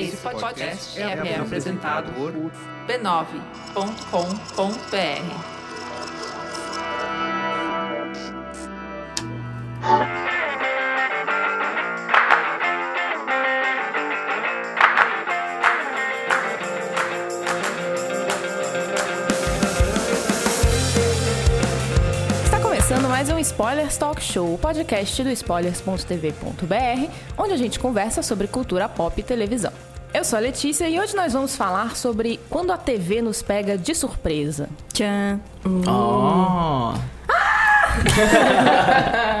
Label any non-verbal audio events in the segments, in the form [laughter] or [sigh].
Esse podcast é, é apresentado por b9.com.br. Está começando mais um Spoilers Talk Show, o podcast do spoilers.tv.br, onde a gente conversa sobre cultura pop e televisão. Eu sou a Letícia e hoje nós vamos falar sobre quando a TV nos pega de surpresa. Tchan. Oh. [laughs]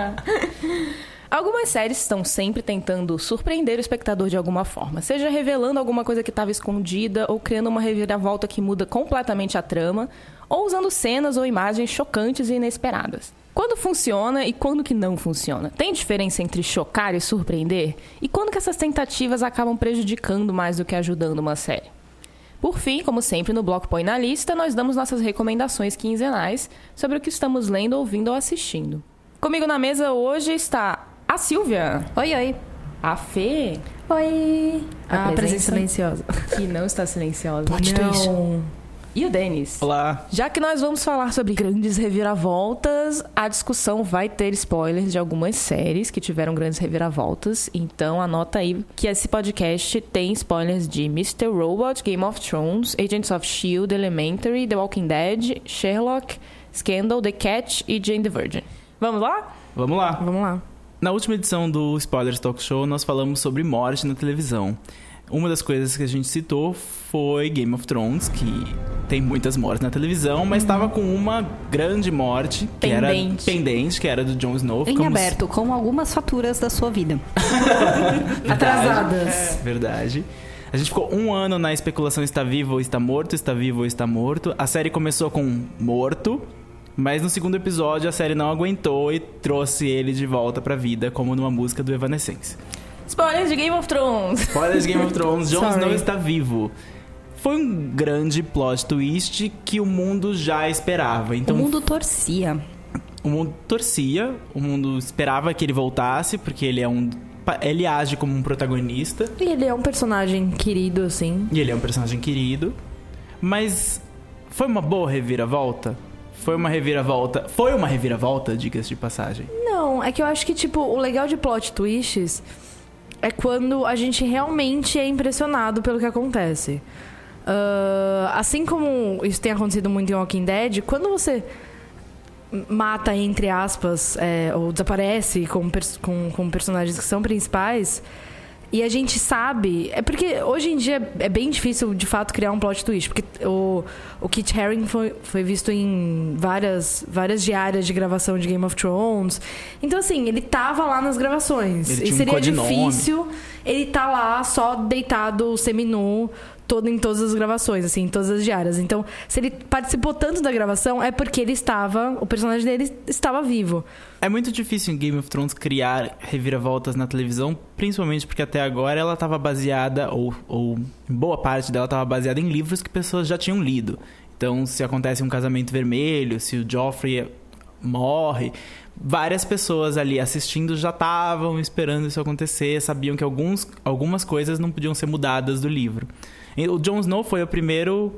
Algumas séries estão sempre tentando surpreender o espectador de alguma forma, seja revelando alguma coisa que estava escondida, ou criando uma reviravolta que muda completamente a trama, ou usando cenas ou imagens chocantes e inesperadas. Quando funciona e quando que não funciona? Tem diferença entre chocar e surpreender? E quando que essas tentativas acabam prejudicando mais do que ajudando uma série? Por fim, como sempre no Bloco Põe na Lista, nós damos nossas recomendações quinzenais sobre o que estamos lendo, ouvindo ou assistindo. Comigo na mesa hoje está a Silvia, Oi, oi. a Fê, Oi. A A, presença- silenciosa. que não está silenciosa, Plot twist. não. e o Denis. Olá. Já que nós vamos falar sobre grandes reviravoltas, a discussão vai ter spoilers de algumas séries que tiveram grandes reviravoltas. Então anota aí que esse podcast tem spoilers de Mr. Robot, Game of Thrones, Agents of Shield, Elementary, The Walking Dead, Sherlock, Scandal, The Catch e Jane the Virgin. Vamos lá? Vamos lá. Vamos lá. Na última edição do Spoilers Talk Show, nós falamos sobre morte na televisão. Uma das coisas que a gente citou foi Game of Thrones, que tem muitas mortes na televisão, mas estava com uma grande morte que Pendente. era pendente, que era do Jon Snow. Em aberto, com algumas faturas da sua vida. [laughs] [laughs] Verdade. Atrasadas. É, verdade. A gente ficou um ano na especulação está vivo ou está morto, está vivo ou está morto. A série começou com morto, mas no segundo episódio a série não aguentou e trouxe ele de volta pra vida, como numa música do Evanescence. Spoilers de Game of Thrones. Spoilers de Game of Thrones, Jon. Snow está vivo. Foi um grande plot twist que o mundo já esperava. Então o mundo torcia. o mundo torcia, o mundo esperava que ele voltasse, porque ele é um. Ele age como um protagonista. E ele é um personagem querido, assim. E ele é um personagem querido. Mas foi uma boa reviravolta? Foi uma reviravolta. Foi uma reviravolta, diga-se de passagem. Não, é que eu acho que, tipo, o legal de plot twists é quando a gente realmente é impressionado pelo que acontece. Ah, assim como isso tem acontecido muito em Walking Dead, quando você mata, entre aspas, é, ou desaparece com, com, com personagens que são principais. E a gente sabe. É porque hoje em dia é bem difícil, de fato, criar um plot twist. Porque o, o Kit Haring foi, foi visto em várias, várias diárias de gravação de Game of Thrones. Então, assim, ele tava lá nas gravações. Ele e um seria codinome. difícil ele tá lá só deitado, seminu, todo em todas as gravações, assim, em todas as diárias. Então, se ele participou tanto da gravação, é porque ele estava. O personagem dele estava vivo. É muito difícil em Game of Thrones criar reviravoltas na televisão, principalmente porque até agora ela estava baseada, ou, ou boa parte dela estava baseada em livros que pessoas já tinham lido. Então, se acontece um casamento vermelho, se o Joffrey morre, várias pessoas ali assistindo já estavam esperando isso acontecer, sabiam que alguns, algumas coisas não podiam ser mudadas do livro. O Jon Snow foi o primeiro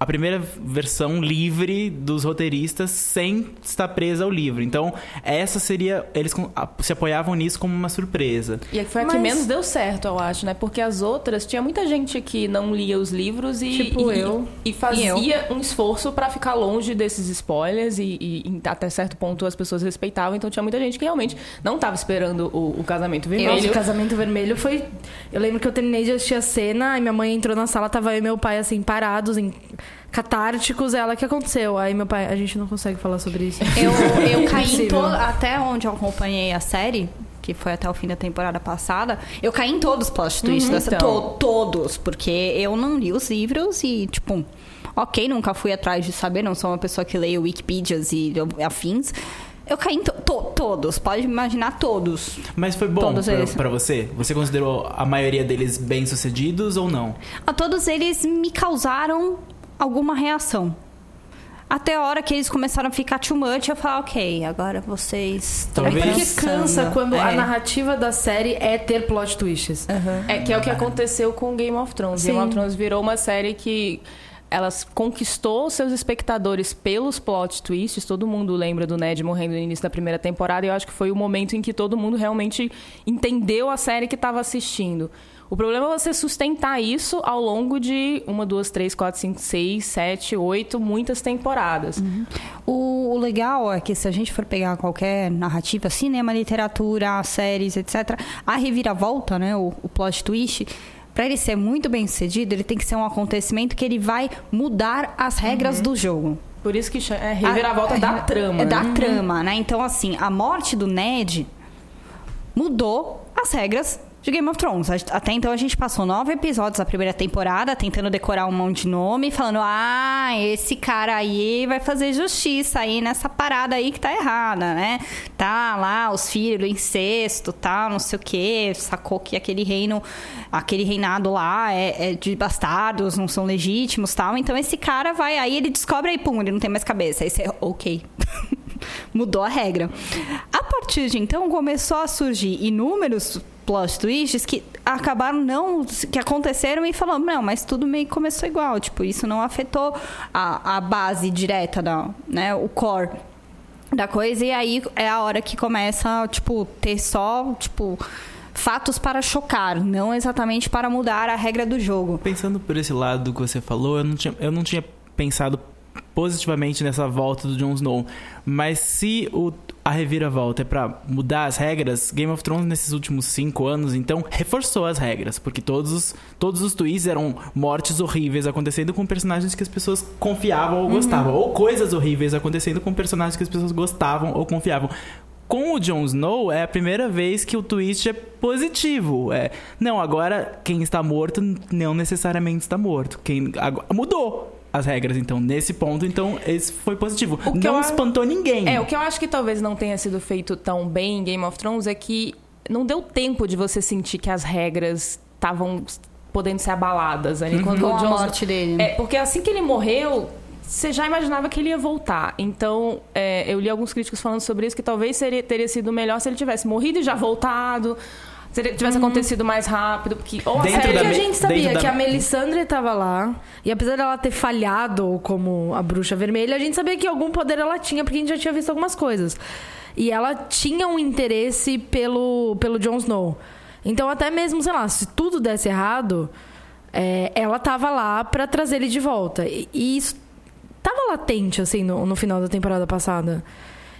a primeira versão livre dos roteiristas sem estar presa ao livro. Então, essa seria. Eles se apoiavam nisso como uma surpresa. E foi a que Mas- menos deu certo, eu acho, né? Porque as outras, tinha muita gente que não lia os livros e, Tipo e, eu. e fazia um esforço pra ficar longe desses spoilers e, e- e até certo ponto as pessoas respeitavam. Então tinha muita gente que realmente não tava esperando o, o casamento Nossa, vermelho. o casamento vermelho foi. Eu lembro que eu terminei de assistir a cena, aí minha mãe entrou na sala, tava eu e meu pai assim, parados, em catárticos. Ela, o que aconteceu? Aí meu pai, a gente não consegue falar sobre isso. Eu, eu [laughs] caí em Impossível. to... até onde eu acompanhei a série, que foi até o fim da temporada passada, eu caí em todos os plot twists Uhum, dessa. então. to- todos, porque eu não li os livros e, tipo, ok, nunca fui atrás de saber, não sou uma pessoa que leia Wikipedias e afins. Eu caí em to- to- todos, pode imaginar todos. Mas foi bom Todos pra você? Você considerou a maioria deles bem-sucedidos ou não? A todos eles me causaram alguma reação. Até a hora que eles começaram a ficar too much, eu falei, ok, agora vocês estão É porque cansando." cansa quando a É. narrativa da série é ter plot twists. É que é o que aconteceu com Game of Thrones. Sim. Game of Thrones virou uma série que elas conquistou seus espectadores pelos plot twists. Todo mundo lembra do Ned morrendo no início da primeira temporada e eu acho que foi o momento em que todo mundo realmente entendeu a série que estava assistindo. O problema é você sustentar isso ao longo de uma, duas, três, quatro, cinco, seis, sete, oito, muitas temporadas. O, o legal é que se a gente for pegar qualquer narrativa, cinema, literatura, séries, etc., a reviravolta, né, o, o plot twist, para ele ser muito bem sucedido, ele tem que ser um acontecimento que ele vai mudar as regras do jogo. Por isso que é reviravolta A- da é- trama. É da né? trama, né? Então, assim, a morte do Ned mudou as regras de Game of Thrones. Até então a gente passou nove episódios da primeira temporada tentando decorar um monte de nome, falando: ah, esse cara aí vai fazer justiça aí nessa parada aí que tá errada, né? Tá lá os filhos do incesto, tal, não sei o quê, sacou que aquele reino, aquele reinado lá é, é de bastardos, não são legítimos, tal. Então esse cara vai aí, ele descobre aí, pum, ele não tem mais cabeça. Aí você, ok. [laughs] Mudou a regra. A partir de então começou a surgir inúmeros plot twists que acabaram não que aconteceram e falando não mas tudo meio que começou igual tipo isso não afetou a, a base direta da né o core da coisa. E aí é a hora que começa tipo ter só tipo fatos para chocar não exatamente para mudar a regra do jogo. Pensando por esse lado que você falou, eu não tinha, eu não tinha pensado positivamente nessa volta do Jon Snow. Mas se o, a reviravolta é pra mudar as regras, Game of Thrones nesses últimos cinco anos, então, reforçou as regras. Porque todos os, todos os twists eram mortes horríveis acontecendo com personagens que as pessoas confiavam ou gostavam. Ou coisas horríveis acontecendo com personagens que as pessoas gostavam ou confiavam. Com o Jon Snow, é a primeira vez que o twist é positivo. É, não, agora quem está morto não necessariamente está morto. Quem agora, mudou as regras, então, nesse ponto, então, esse foi positivo. O que não eu- espantou ninguém. É, o que eu acho que talvez não tenha sido feito tão bem em Game of Thrones é que não deu tempo de você sentir que as regras estavam podendo ser abaladas ali quando Com o a morte dele. É, porque assim que ele morreu, você já imaginava que ele ia voltar. Então, é, eu li alguns críticos falando sobre isso, que talvez seria, teria sido melhor se ele tivesse morrido e já voltado. Se tivesse acontecido mais rápido, porque ou a Dentro série da que a gente sabia da- que a Melisandre tava lá. E apesar dela ter falhado como a bruxa vermelha, a gente sabia que algum poder ela tinha, porque a gente já tinha visto algumas coisas. E ela tinha um interesse pelo, pelo Jon Snow. Então, até mesmo, sei lá, se tudo desse errado, é, ela tava lá pra trazer ele de volta. E, e isso tava latente, assim, no, no final da temporada passada.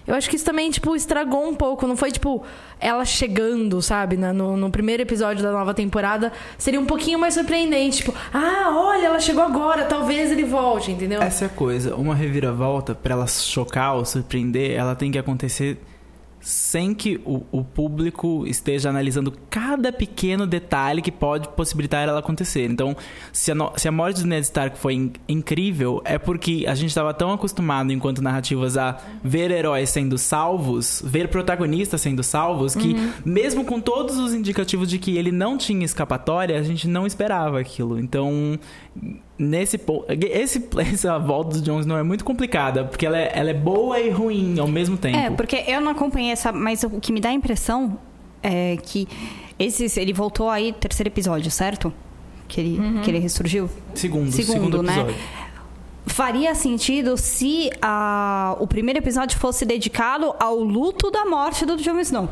Eu acho que isso também, tipo, estragou um pouco. Não foi, tipo, ela chegando, sabe? na- no, no primeiro episódio da nova temporada. Seria um pouquinho mais surpreendente. Tipo, ah, olha, ela chegou agora. Talvez ele volte, entendeu? Essa é a coisa. Uma reviravolta, pra ela chocar ou surpreender, ela tem que acontecer sem que o, o público esteja analisando cada pequeno detalhe que pode possibilitar ela acontecer. Então, se a, no- se a morte do Ned Stark foi in- incrível, é porque a gente estava tão acostumado, enquanto narrativas, a ver heróis sendo salvos, ver protagonistas sendo salvos, que mesmo com todos os indicativos de que ele não tinha escapatória, a gente não esperava aquilo. Então, nesse ponto. Esse, [laughs] essa volta do Jon Snow é muito complicada, porque ela é, ela é boa e ruim ao mesmo tempo. É, porque eu não acompanhei essa, mas o que me dá a impressão é que esse, ele voltou aí terceiro episódio, certo? Que ele, que ele ressurgiu. Segundo, Segundo, segundo, né? episódio. Faria sentido se a, o primeiro episódio fosse dedicado ao luto da morte do Jon Snow.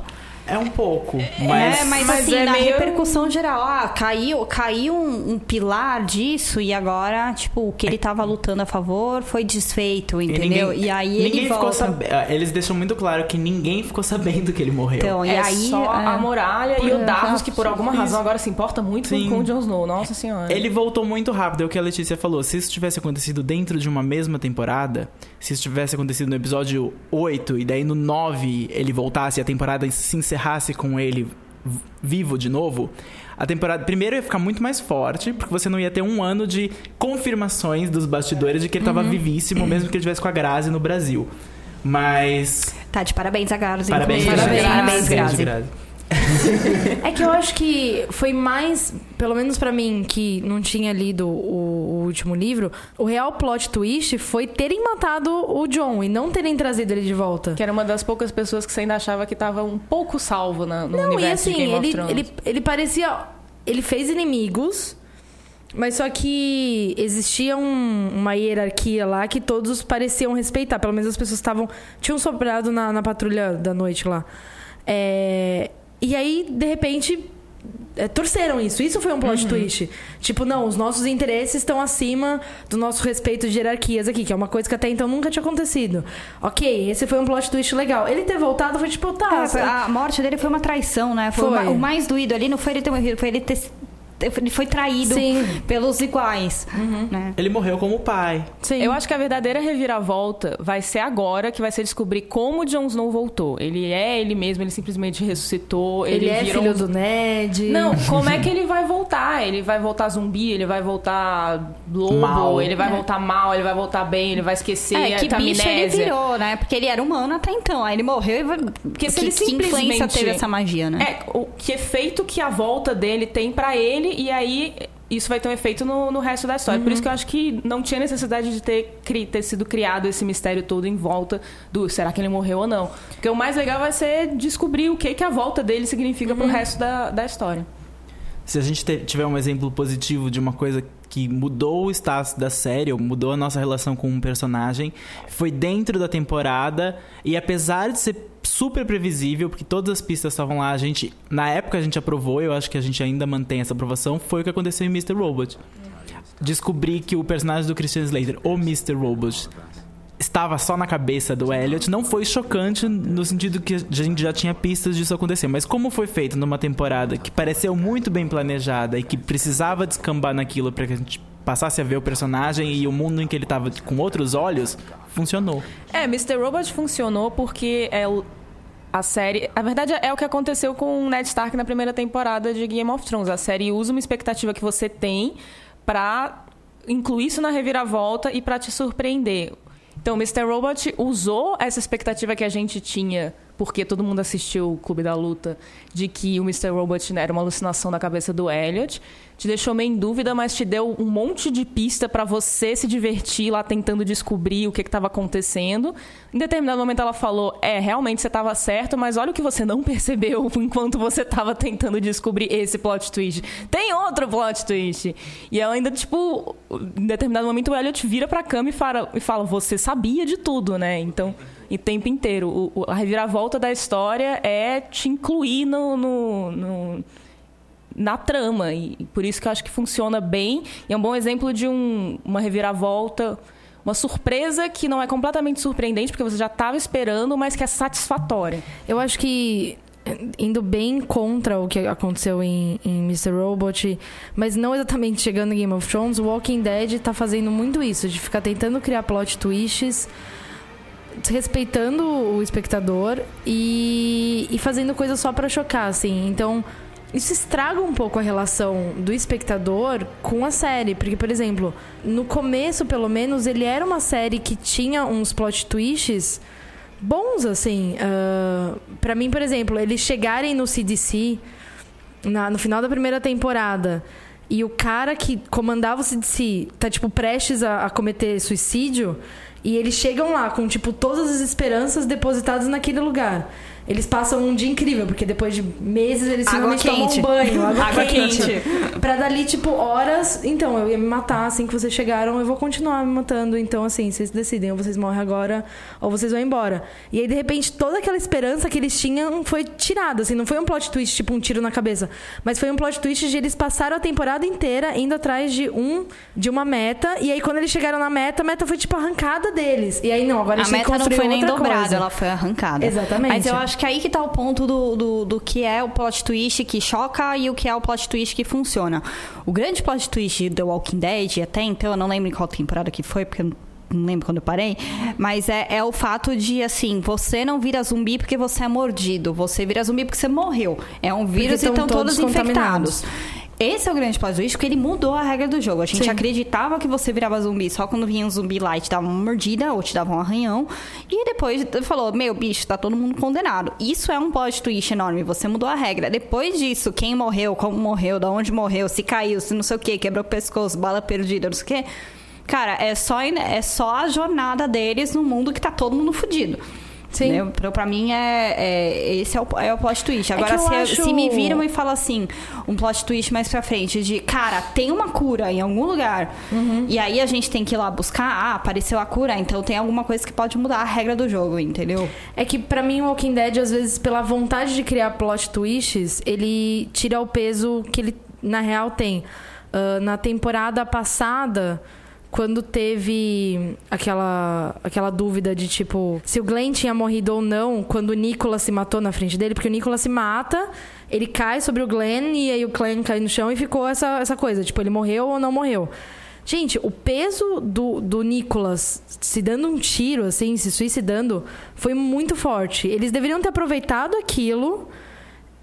É um pouco, mas. é, mas, mas assim, é na meio- repercussão geral, ah, caiu, caiu um, um pilar disso e agora, tipo, o que ele tava lutando a favor foi desfeito, e entendeu? ninguém- e aí ninguém ele ficou volta. sabe- ah, Eles deixam muito claro que ninguém ficou sabendo que ele morreu. Então, e é aí só é. a muralha e o Davos, que por alguma razão agora se importa muito Sim. com o Jon Snow. Nossa senhora. Ele voltou muito rápido, é o que a Letícia falou. Se isso tivesse acontecido dentro de uma mesma temporada, se isso tivesse acontecido no episódio 8 e daí no 9 ele voltasse e a temporada se encerrasse com ele vivo de novo, a temporada primeiro ia ficar muito mais forte, porque você não ia ter um ano de confirmações dos bastidores de que ele tava vivíssimo, mesmo que ele estivesse com a Grazi no Brasil. Mas Tá, de parabéns a Grazi. Parabéns, inclusive. Parabéns, parabéns, Grazi. Grazi. É que eu acho que foi mais, pelo menos pra mim, que não tinha lido o, o último livro, o real plot twist foi terem matado o John e não terem trazido ele de volta. Que era uma das poucas pessoas que você ainda achava que tava um pouco salvo na- no Não, e universo assim, Game of ele, ele, ele parecia. Ele fez inimigos, mas só que existia um- uma hierarquia lá que todos pareciam respeitar. Pelo menos as pessoas estavam. Tinham sobrado na, na patrulha da noite lá. É, e aí, de repente. é, torceram isso. Isso foi um plot Uhum. twist. Tipo, não, os nossos interesses estão acima do nosso respeito de hierarquias aqui, que é uma coisa que até então nunca tinha acontecido. Ok, esse foi um plot twist legal. Ele ter voltado foi tipo, tá. É, a morte dele foi uma traição, né? Foi, Foi. O mais doído ali não foi ele ter morrido, foi ele ter. Ele foi traído Sim. pelos iguais. Né? Ele morreu como pai. Sim. Eu acho que a verdadeira reviravolta vai ser agora, que vai ser descobrir como o Jon Snow voltou. Ele é ele mesmo, ele simplesmente ressuscitou. Ele, Ele, é virou filho um- do Ned. Não, como é que ele vai voltar? Ele vai voltar zumbi, ele vai voltar lobo, Mal. ele vai voltar mal, ele vai voltar bem, ele vai esquecer É, que a bicho ele virou, né? Porque ele era humano até então. Aí ele morreu e vai... Porque se que, ele que influência simplesmente teve essa magia, né? É, o que efeito que a volta dele tem pra ele e aí isso vai ter um efeito no, no resto da história. Por isso que eu acho que não tinha necessidade de ter, cri- ter sido criado esse mistério todo em volta do será que ele morreu ou não. Porque o mais legal vai ser descobrir o que, que a volta dele significa pro resto da, da história. Se a gente te- tiver um exemplo positivo de uma coisa que mudou o status da série, ou mudou a nossa relação com um personagem, foi dentro da temporada e apesar de ser super previsível, porque todas as pistas estavam lá, a gente, na época a gente aprovou, eu acho que a gente ainda mantém essa aprovação, foi o que aconteceu em Mr. Robot. Descobri que o personagem do Christian Slater, o Mr. Robot, estava só na cabeça do Elliot não foi chocante no sentido que a gente já tinha pistas disso acontecer, mas como foi feito numa temporada que pareceu muito bem planejada e que precisava descambar naquilo para que a gente passasse a ver o personagem e o mundo em que ele estava com outros olhos, funcionou. É, Mr. Robot funcionou porque é a série. A verdade é o que aconteceu com o Ned Stark na primeira temporada de Game of Thrones. A série usa uma expectativa que você tem pra incluir isso na reviravolta e pra te surpreender. Então, Mr. Robot usou essa expectativa que a gente tinha, porque todo mundo assistiu o Clube da Luta, de que o Mr. Robot né, era uma alucinação da cabeça do Elliot. Te deixou meio em dúvida, mas te deu um monte de pista pra você se divertir lá tentando descobrir o que estava acontecendo. Em determinado momento ela falou: É, realmente você estava certo, mas olha o que você não [laughs] percebeu enquanto você estava tentando descobrir esse plot twist. Tem outro plot twist. E ela ainda, tipo, em determinado momento o Elliot vira pra cama e fala: Você sabia de tudo, né? Então. E tempo inteiro. O- o- a reviravolta da história é te incluir no- no- no, na trama. E por isso que eu acho que funciona bem. E é um bom exemplo de um- uma reviravolta, uma surpresa que não é completamente surpreendente, porque você já estava esperando, mas que é satisfatória. Eu acho que indo bem contra o que aconteceu em, em Mr. Robot, mas não exatamente chegando em Game of Thrones, o Walking Dead tá fazendo muito isso, de ficar tentando criar plot twists, respeitando o espectador e, e fazendo coisa só pra chocar, assim. Então, isso estraga um pouco a relação do espectador com a série. Porque, por exemplo, no começo, pelo menos, ele era uma série que tinha uns plot twists bons, assim. Uh, para mim, por exemplo, eles chegarem no CDC na- no final da primeira temporada e o cara que comandava o CDC tá, tipo, prestes a, a cometer suicídio e eles chegam lá com, tipo, todas as esperanças depositadas naquele lugar. Eles passam um dia incrível, porque depois de meses eles Água finalmente tomam quente. um banho, água, Água quente. quente. Pra dali, tipo, horas. Então, eu ia me matar assim que vocês chegaram, eu vou continuar me matando. Então, assim, vocês decidem, ou vocês morrem agora, ou vocês vão embora. E aí, de repente, toda aquela esperança que eles tinham foi tirada, assim, não foi um plot twist, tipo, um tiro na cabeça. Mas foi um plot twist de eles passaram a temporada inteira indo atrás de um, de uma meta. E aí, quando eles chegaram na meta, a meta foi, tipo, arrancada deles. E aí, não, agora a, A gente meta não foi nem dobrada, ela foi arrancada. Exatamente. Mas eu acho que aí que tá o ponto do, do, do que é o plot twist que choca e o que é o plot twist que funciona. O grande plot twist de The Walking Dead, até então, eu não lembro em qual temporada que foi, porque eu não lembro quando eu parei, mas é, é o fato de, assim, você não vira zumbi porque você é mordido, você vira zumbi porque você morreu. É um vírus e tão estão todos todos infectados. Esse é o grande plot twist, porque ele mudou a regra do jogo. A gente Sim. acreditava que você virava zumbi só quando vinha um zumbi lá e te dava uma mordida ou te dava um arranhão. E depois falou: Meu, bicho, tá todo mundo condenado. Isso é um plot twist enorme. Você mudou a regra. Depois disso, quem morreu, como morreu, da onde morreu, se caiu, se não sei o que, quebrou o pescoço, bala perdida, não sei o que. Cara, é só, é só a jornada deles no mundo que tá todo mundo fudido. Sim. Né? Pra, pra mim, é, é- esse é o, é o plot twist. Agora, que eu se, acho- se me viram e falam assim, um plot twist mais pra frente, de, cara, tem uma cura em algum lugar, Uhum. e aí a gente tem que ir lá buscar, ah, apareceu a cura, então tem alguma coisa que pode mudar a regra do jogo, entendeu? É que pra mim o Walking Dead, às vezes, pela vontade de criar plot twists, ele tira o peso que ele, na real, tem. Ah, na temporada passada, quando teve aquela, aquela dúvida de, tipo, se o Glenn tinha morrido ou não, quando o Nicholas se matou na frente dele, porque o Nicholas se mata, ele cai sobre o Glenn, e aí o Glenn cai no chão e ficou essa, essa coisa, tipo, ele morreu ou não morreu. Gente, o peso do, do Nicholas se dando um tiro, assim, se suicidando, foi muito forte. Eles deveriam ter aproveitado aquilo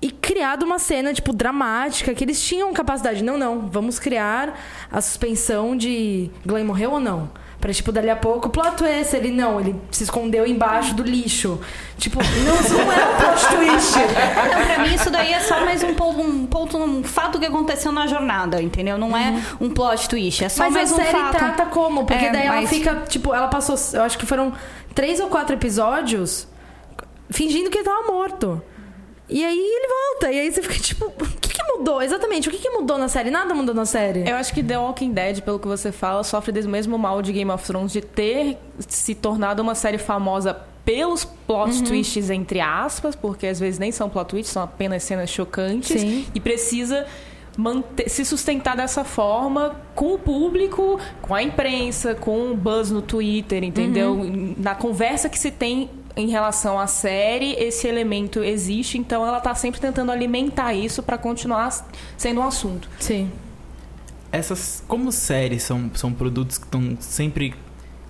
e criado uma cena, tipo, dramática, que eles tinham capacidade. Não, não, vamos criar a suspensão de Glenn morreu ou não. Pra, tipo, dali a pouco, plot twist, ele não, ele se escondeu embaixo do lixo. Tipo, não, isso não é um plot twist. [laughs] Não, pra mim isso daí é só mais um ponto, um ponto, um fato que aconteceu na jornada, entendeu? Não é um plot twist, é só Mas mais a um série fato. trata como? Porque É, daí ela mas- fica, tipo, ela passou, eu acho que foram três ou quatro episódios fingindo que ele tava morto. E aí ele volta. E aí você fica tipo, [laughs] o que, que mudou? Exatamente, o que, que mudou na série? Nada mudou na série. Eu acho que The Walking Dead, pelo que você fala, sofre do mesmo mal de Game of Thrones de ter se tornado uma série famosa pelos plot Uhum. twists, entre aspas, porque às vezes nem são plot twists, são apenas cenas chocantes. Sim. E precisa manter- se sustentar dessa forma com o público, com a imprensa, com o buzz no Twitter, entendeu? Uhum. Na conversa que se tem em relação à série, esse elemento existe, então ela tá sempre tentando alimentar isso para continuar sendo um assunto. Sim. Essas, como séries são, são produtos que estão sempre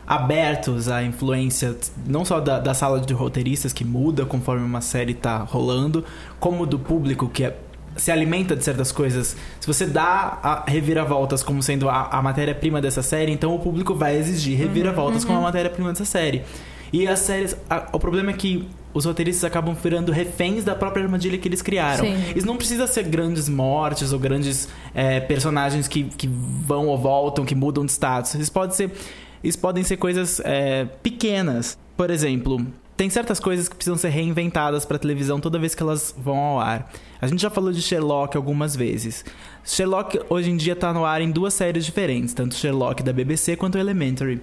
abertos à influência não só da, da sala de roteiristas que muda conforme uma série tá rolando, como do público que é- se alimenta de certas coisas. Se você dá a reviravoltas como sendo a, a matéria-prima dessa série, então o público vai exigir reviravoltas como a matéria-prima dessa série. E as séries. a- o problema é que os roteiristas acabam virando reféns da própria armadilha que eles criaram. Sim. Isso não precisa ser grandes mortes ou grandes é, personagens que, que vão ou voltam, que mudam de status. Isso pode ser. Isso podem ser coisas é, pequenas. Por exemplo, tem certas coisas que precisam ser reinventadas para televisão toda vez que elas vão ao ar. A gente já falou de Sherlock algumas vezes. Sherlock hoje em dia tá no ar em duas séries diferentes, tanto Sherlock da BBC quanto Elementary.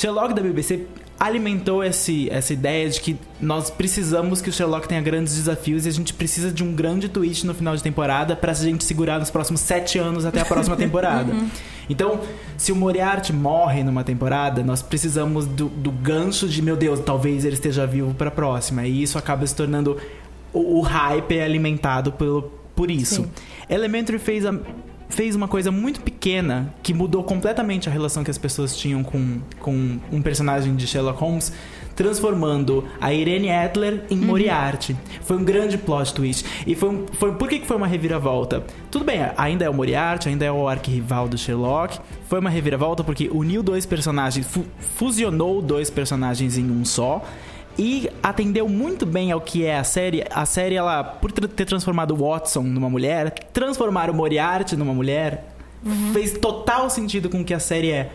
Sherlock da BBC alimentou esse, essa ideia de que nós precisamos que o Sherlock tenha grandes desafios e a gente precisa de um grande twist no final de temporada pra gente segurar nos próximos sete anos até a próxima [laughs] temporada. Então, se o Moriarty morre numa temporada, nós precisamos do, do gancho de, meu Deus, talvez ele esteja vivo pra próxima. E isso acaba se tornando. O, o hype é alimentado pelo, por isso. Sim. Elementary fez a, fez uma coisa muito pequena que mudou completamente a relação que as pessoas tinham com, com um personagem de Sherlock Holmes, transformando a Irene Adler em Moriarty. Foi um grande plot twist. E foi, um, foi por que, que foi uma reviravolta? Tudo bem, ainda é o Moriarty, ainda é o arquirrival do Sherlock. Foi uma reviravolta porque uniu dois personagens, fu- fusionou dois personagens em um só e atendeu muito bem ao que é a série. A série, ela, por ter transformado o Watson numa mulher, transformar o Moriarty numa mulher, fez total sentido com o que a série é.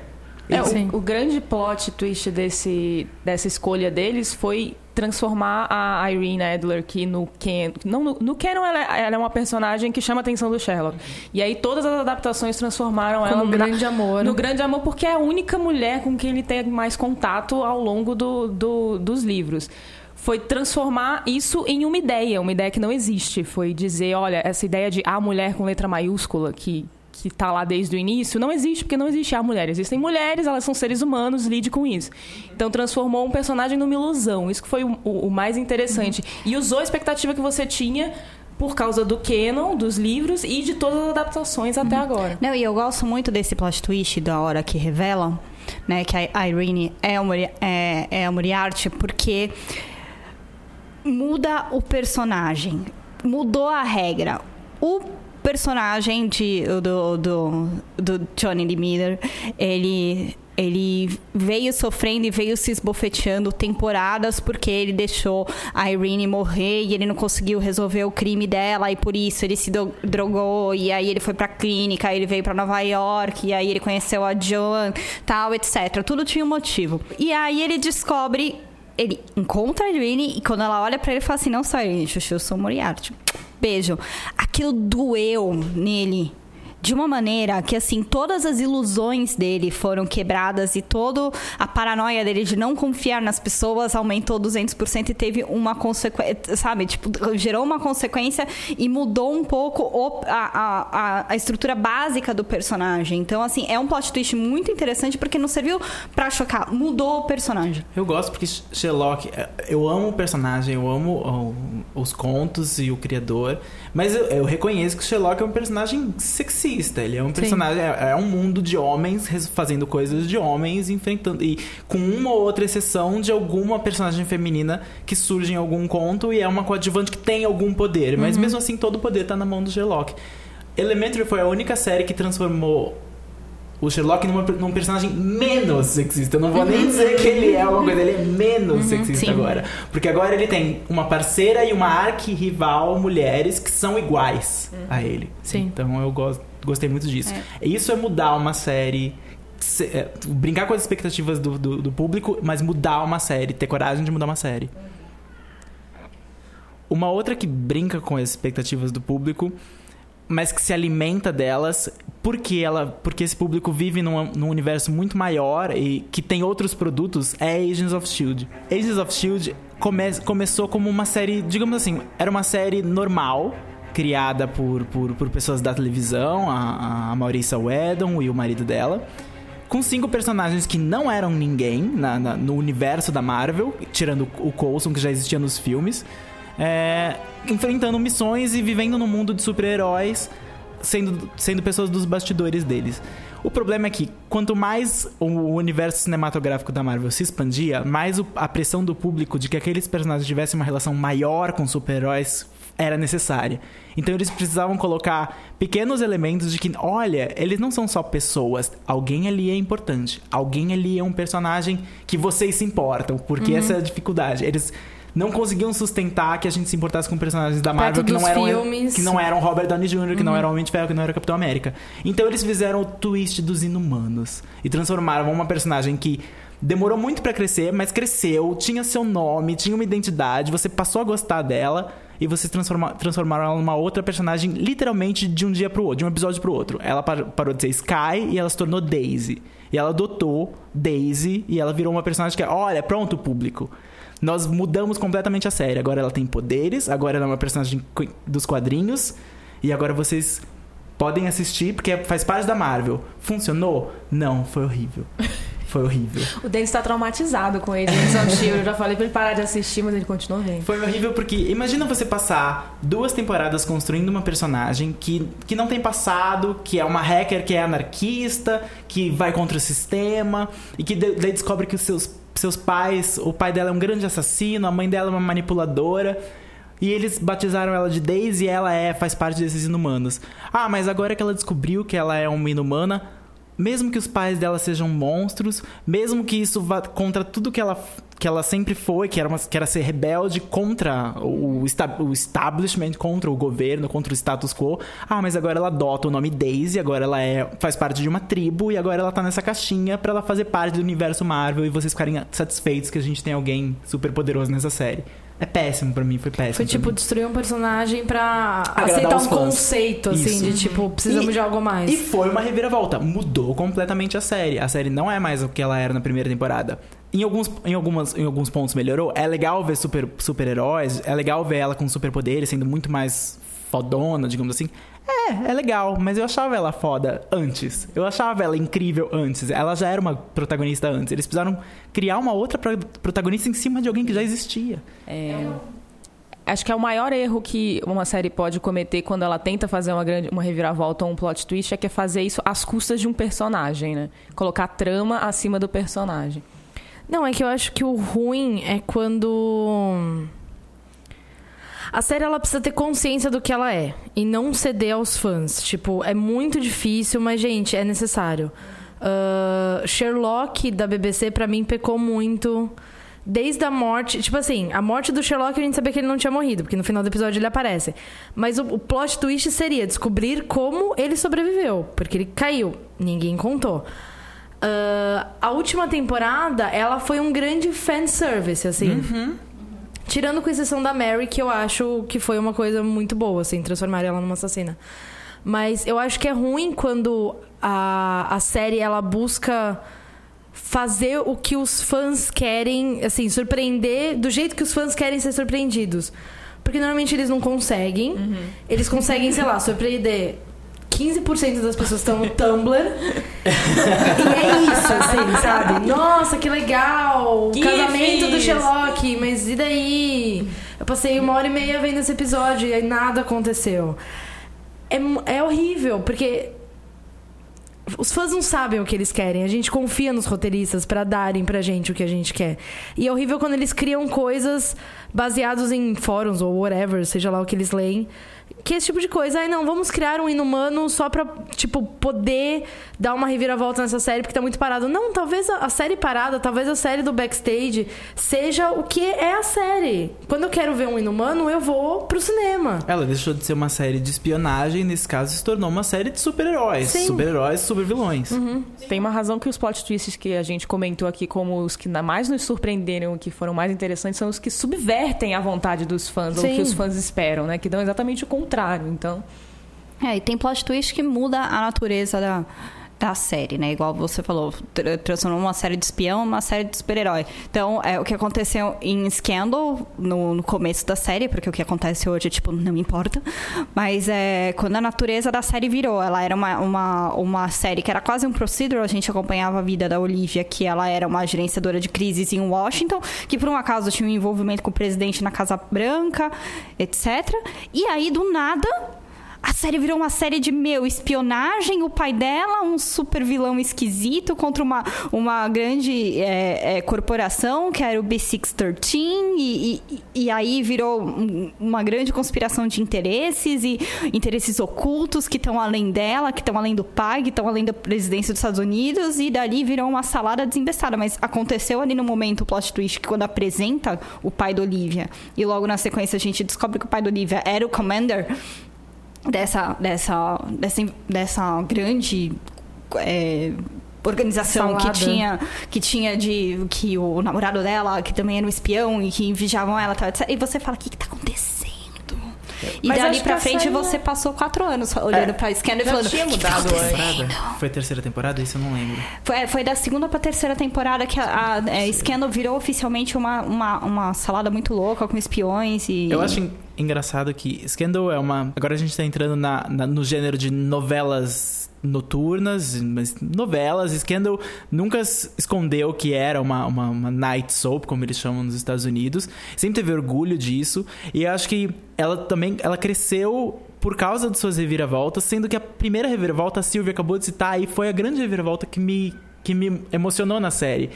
É, o, o grande plot twist desse, dessa escolha deles foi transformar a Irene Adler que no Ken, não no, no Canon ela, é- ela é uma personagem que chama a atenção do Sherlock. E aí todas as adaptações transformaram Como ela na- grande amor. no grande amor porque é a única mulher com quem ele tem mais contato ao longo do, do- dos livros. Foi transformar isso em uma ideia, uma ideia que não existe. Foi dizer, olha, essa ideia de a mulher com letra maiúscula que que tá lá desde o início, não existe, porque não existe a mulher. Existem mulheres, elas são seres humanos, lide com isso. Então transformou um personagem numa ilusão. Isso que foi o, o- mais interessante. E usou a expectativa que você tinha por causa do canon, dos livros e de todas as adaptações até agora. Não, e eu gosto muito desse plot twist da hora que revelam, né, que a Irene é, o Mori- é, é a Moriarty, porque muda o personagem, mudou a regra. O personagem de, do, do, do Johnny Lee Miller, ele ele veio sofrendo e veio se esbofeteando temporadas porque ele deixou a Irene morrer e ele não conseguiu resolver o crime dela e por isso ele se drogou e aí ele foi pra clínica, ele veio pra Nova York e aí ele conheceu a Joan, tal, etc. Tudo tinha um motivo. E aí ele descobre ele encontra a Irene e quando ela olha pra ele, fala assim: Não a Irene, Chuchu, eu sou Moriarty. Beijo. Aquilo doeu nele de uma maneira que, assim, todas as ilusões dele foram quebradas e toda a paranoia dele de não confiar nas pessoas aumentou 200% e teve uma consequência, sabe? Tipo, gerou uma consequência e mudou um pouco o- a, a, a, estrutura básica do personagem. Então, assim, é um plot twist muito interessante porque não serviu pra chocar, mudou o personagem. Eu gosto porque Sherlock, é, eu amo o personagem, eu amo os contos e o criador, mas eu, eu reconheço que Sherlock é um personagem sexista. Ele é um personagem, é, é um mundo de homens fazendo coisas de homens, enfrentando. E com uma ou outra exceção de alguma personagem feminina que surge em algum conto e é uma coadjuvante que tem algum poder. Mas mesmo assim, todo o poder tá na mão do Sherlock. Elementary foi a única série que transformou o Sherlock numa- num personagem menos sexista. Eu não vou nem dizer que ele é uma coisa, ele é menos sexista sim. agora. Porque agora ele tem uma parceira e uma arqui-rival mulheres que são iguais a ele. Sim. Então eu gosto, gostei muito disso. Isso é mudar uma série. se- é, brincar com as expectativas do, do, do público, mas mudar uma série, ter coragem de mudar uma série. Uma outra que brinca com as expectativas do público, mas que se alimenta delas porque ela porque esse público vive num, num universo muito maior e que tem outros produtos é Agents of Shield. Agents of Shield come, começou como uma série, digamos assim, era uma série normal criada por, por, por pessoas da televisão, a, a Maurissa Whedon e o marido dela com cinco personagens que não eram ninguém na- na- no universo da Marvel, tirando o Coulson, que já existia nos filmes, é, enfrentando missões e vivendo num mundo de super-heróis, sendo, sendo pessoas dos bastidores deles. O problema é que, quanto mais o universo cinematográfico da Marvel se expandia, mais a pressão do público de que aqueles personagens tivessem uma relação maior com super-heróis era necessária. Então eles precisavam colocar pequenos elementos de que, olha, eles não são só pessoas, alguém ali é importante, alguém ali é um personagem que vocês se importam, porque essa é a dificuldade. Eles não conseguiam sustentar que a gente se importasse com personagens da Marvel que não, eram, filmes. que não eram Robert Downey Jr., que não eram Homem de Ferro, que não era Capitão América. Então eles fizeram o twist dos inumanos e transformaram uma personagem que demorou muito pra crescer, mas cresceu, tinha seu nome, tinha uma identidade, você passou a gostar dela e vocês transforma- transformaram ela numa outra personagem literalmente de um dia pro outro, de um episódio pro outro. Ela par- parou de ser Sky e ela se tornou Daisy. E ela adotou Daisy e ela virou uma personagem que é, olha, pronto, público. Nós mudamos completamente a série. Agora ela tem poderes, agora ela é uma personagem dos quadrinhos e agora vocês podem assistir porque faz parte da Marvel. Funcionou? Não, foi horrível. Foi horrível. [laughs] O Denis tá traumatizado com Shield. Eu já falei pra ele parar de assistir, mas ele continua vendo. Foi horrível porque imagina você passar duas temporadas construindo uma personagem que, que não tem passado, que é uma hacker que é anarquista, que vai contra o sistema e que de- daí descobre que os seus, seus pais, o pai dela é um grande assassino, a mãe dela é uma manipuladora. E eles batizaram ela de Daisy e ela é, faz parte desses inumanos. Ah, mas agora que ela descobriu que ela é uma inumana, mesmo que os pais dela sejam monstros, mesmo que isso vá contra tudo que ela, que ela sempre foi, que era, uma, que era ser rebelde contra o, o establishment, contra o governo, contra o status quo. Ah, mas agora ela adota o nome Daisy, agora ela é, faz parte de uma tribo e agora ela tá nessa caixinha pra ela fazer parte do universo Marvel e vocês ficarem satisfeitos que a gente tem alguém super poderoso nessa série. É péssimo pra mim, foi péssimo. Foi tipo destruir um personagem pra Agradar aceitar um conceito, assim, Isso. de tipo, precisamos E- de algo mais. E foi uma reviravolta. Mudou completamente a série. A série não é mais o que ela era na primeira temporada. Em alguns, em algumas, em alguns pontos melhorou. É legal ver super, super-heróis. É legal ver ela com superpoderes, sendo muito mais fodona, digamos assim. É, é legal, mas eu achava ela foda antes. Eu achava ela incrível antes. Ela já era uma protagonista antes. Eles precisaram criar uma outra pro- protagonista em cima de alguém que já existia. É, Acho que é o maior erro que uma série pode cometer quando ela tenta fazer uma grande uma reviravolta ou um plot twist é que é fazer isso às custas de um personagem, né? Colocar trama acima do personagem. Não, é que eu acho que o ruim é quando. A série ela precisa ter consciência do que ela é e não ceder aos fãs. Tipo, é muito difícil, mas gente, é necessário. Uh, Sherlock da BBC pra mim pecou muito desde a morte. Tipo assim, a morte do Sherlock a gente sabia que ele não tinha morrido, porque no final do episódio ele aparece. Mas o, o plot twist seria descobrir como ele sobreviveu, porque ele caiu. Ninguém contou. Uh, a última temporada, ela foi um grande fanservice, assim. Tirando com exceção da Mary, que eu acho que foi uma coisa muito boa, assim, transformar ela numa assassina. Mas eu acho que é ruim quando a, a série ela busca fazer o que os fãs querem, assim, surpreender do jeito que os fãs querem ser surpreendidos. Porque normalmente eles não conseguem. Eles conseguem, sei lá, surpreender 15% das pessoas estão no Tumblr. e é isso, assim, sabe? Nossa, que legal! Que casamento do fiz. Sherlock, mas e daí? Eu passei uma hora e meia vendo esse episódio e aí nada aconteceu. É, é horrível, porque os fãs não sabem o que eles querem. A gente confia nos roteiristas pra darem pra gente o que a gente quer. E é horrível quando eles criam coisas baseados em fóruns ou whatever, seja lá o que eles leem. Que esse tipo de coisa. Ai, não, vamos criar um inumano só pra, tipo, poder dar uma reviravolta nessa série, porque tá muito parado. Não, talvez a, série parada, talvez a série do backstage seja o que é a série. Quando eu quero ver um inumano, eu vou pro cinema. Ela deixou de ser uma série de espionagem, nesse caso se tornou uma série de super-heróis. Super-heróis e super-vilões. Tem uma razão que os plot twists que a gente comentou aqui como os que mais nos surpreenderam, que foram mais interessantes, são os que subvertem a vontade dos fãs, ou o Sim. que os fãs esperam, né? Que dão exatamente o contrário. Então, É, e tem plot twist que muda a natureza da, da série, né? Igual você falou, tra- transformou uma série de espião numa série de super-herói. Então, é o que aconteceu em Scandal no, no começo da série, porque o que acontece hoje, tipo, não importa. Mas é quando a natureza da série virou. Ela era uma, uma, uma série que era quase um procedural, a gente acompanhava a vida da Olivia, que ela era uma gerenciadora de crises em Washington, que por um acaso tinha um envolvimento com o presidente na Casa Branca, etc. E aí, do nada, a série virou uma série de, meu, espionagem, o pai dela, um super vilão esquisito contra uma, uma grande é, é, corporação, que era o B613, e, e, e aí virou um- uma grande conspiração de interesses e interesses ocultos que estão além dela, que estão além do pai, que estão além da presidência dos Estados Unidos, e dali virou uma salada desembestada. Mas aconteceu ali no momento o plot twist que quando apresenta o pai da Olivia, e logo na sequência a gente descobre que o pai da Olivia era o Commander dessa, dessa, dessa, dessa grande é, organização que Salada. tinha que tinha de que o namorado dela que também era um espião e que vigiavam ela tal, etc. e você fala o que, que tá acontecendo e Mas dali que pra a frente série não- você passou quatro anos olhando pra Scandal e falando tinha "O que que tá mudado acontecendo?" antes. Foi a terceira temporada? Isso eu não lembro. Foi, foi da segunda pra terceira temporada que a, a é, Scandal virou oficialmente uma, uma, uma salada muito louca com espiões e Eu acho engraçado que Scandal é uma. Agora a gente tá entrando na, na- no gênero de novelas noturnas, mas novelas. Scandal nunca escondeu que era uma, uma, uma night soap, como eles chamam nos Estados Unidos. Sempre teve orgulho disso. E acho que ela também ela cresceu por causa de suas reviravoltas, sendo que a primeira reviravolta, a Sylvia acabou de citar, aí foi a grande reviravolta que me, que me emocionou na série.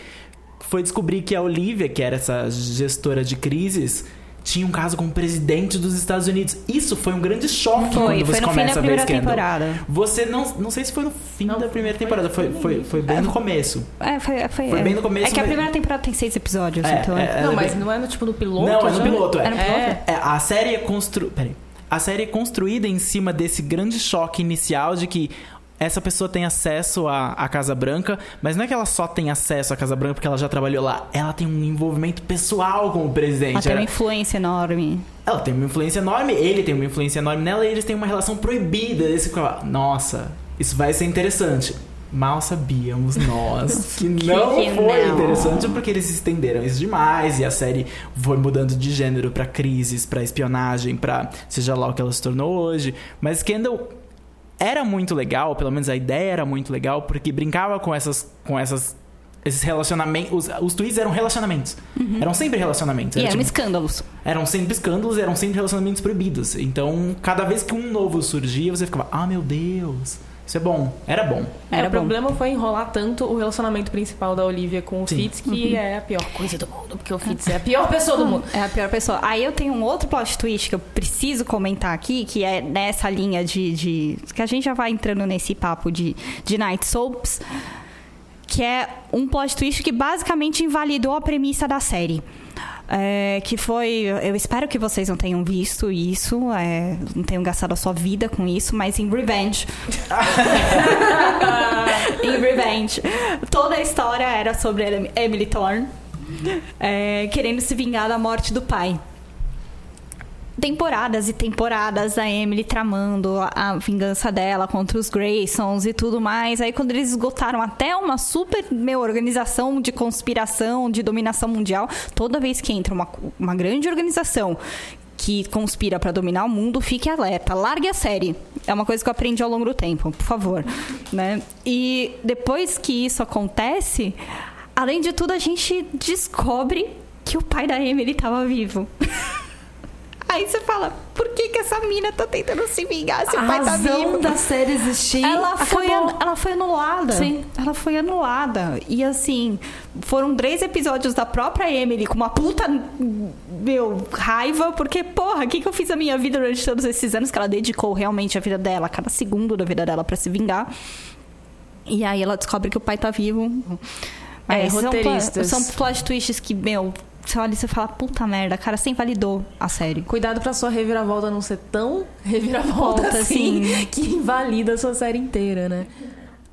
Foi descobrir que a Olivia, que era essa gestora de crises, tinha um caso com o presidente dos Estados Unidos. Isso foi um grande choque Foi, quando foi você no fim começa da a ver primeira Scandal. temporada. Você não, não sei se foi no fim da primeira temporada, foi, foi, foi bem no começo. É, foi, foi, Foi é. bem no começo, É que a mas- primeira temporada tem seis episódios, É, então. é, não, é mas bem- não é no tipo no piloto? Não, é no já? piloto, é. Era no piloto? É, a série é constru... Peraí. A série é construída em cima desse grande choque inicial de que essa pessoa tem acesso à, à Casa Branca, mas não é que ela só tem acesso à Casa Branca porque ela já trabalhou lá. Ela tem um envolvimento pessoal com o presidente. Ela tem uma influência enorme. ela tem uma influência enorme, ele tem uma influência enorme nela e eles têm uma relação proibida. Esse, nossa, isso vai ser interessante. Mal sabíamos nós que não Que foi não. interessante porque eles estenderam isso demais e a série foi mudando de gênero pra crises, pra espionagem, pra seja lá o que ela se tornou hoje. Mas Kendall era muito legal, pelo menos a ideia era muito legal porque brincava com essas com essas esses relacionamentos, os, os tweets eram relacionamentos. Eram sempre relacionamentos. E Era, eram tipo, escândalos. eram sempre escândalos, eram sempre relacionamentos proibidos. Então, cada vez que um novo surgia, você ficava, ah, meu Deus, Isso é bom. Era bom. É, Era o bom. problema foi enrolar tanto o relacionamento principal da Olivia com o Sim. Fitz, que é a pior coisa do mundo, porque o Fitz é a pior pessoa do mundo. É a pior pessoa. Aí eu tenho um outro plot twist que eu preciso comentar aqui, que é nessa linha de. de- que a gente já vai entrando nesse papo de, de Night Soaps, que é um plot twist que basicamente invalidou a premissa da série. É, que foi. Eu espero que vocês não tenham visto isso, é, não tenham gastado a sua vida com isso, mas em Revenge. [laughs] em Revenge. Toda a história era sobre Em- Emily Thorne é, querendo se vingar da morte do pai. Temporadas e temporadas a Emily tramando a, vingança dela contra os Graysons e tudo mais. Aí quando eles esgotaram até uma super meu, organização de conspiração, de dominação mundial, toda vez que entra uma, uma grande organização que conspira pra dominar o mundo, fique alerta. Largue a série. É uma coisa que eu aprendi ao longo do tempo, por favor. Né? E depois que isso acontece, além de tudo, a gente descobre que o pai da Emily estava vivo. [laughs] Aí você fala, por que, que essa mina tá tentando se vingar se A o pai tá razão vivo? da série existir Ela foi, acabou. ela foi anulada. Sim. Ela foi anulada. E assim, foram três episódios da própria Emily com uma puta, meu, raiva, porque, porra, o que, que eu fiz a minha vida durante todos esses anos que ela dedicou realmente a vida dela, cada segundo da vida dela pra se vingar. E aí ela descobre que o pai tá vivo. É, são, pla- roteiristas. são plot twists que, meu, você olha e você fala, puta merda, cara, você invalidou a série. Cuidado pra sua reviravolta não ser tão [laughs] reviravolta Volta, assim, assim. [laughs] que invalida a sua série inteira, né?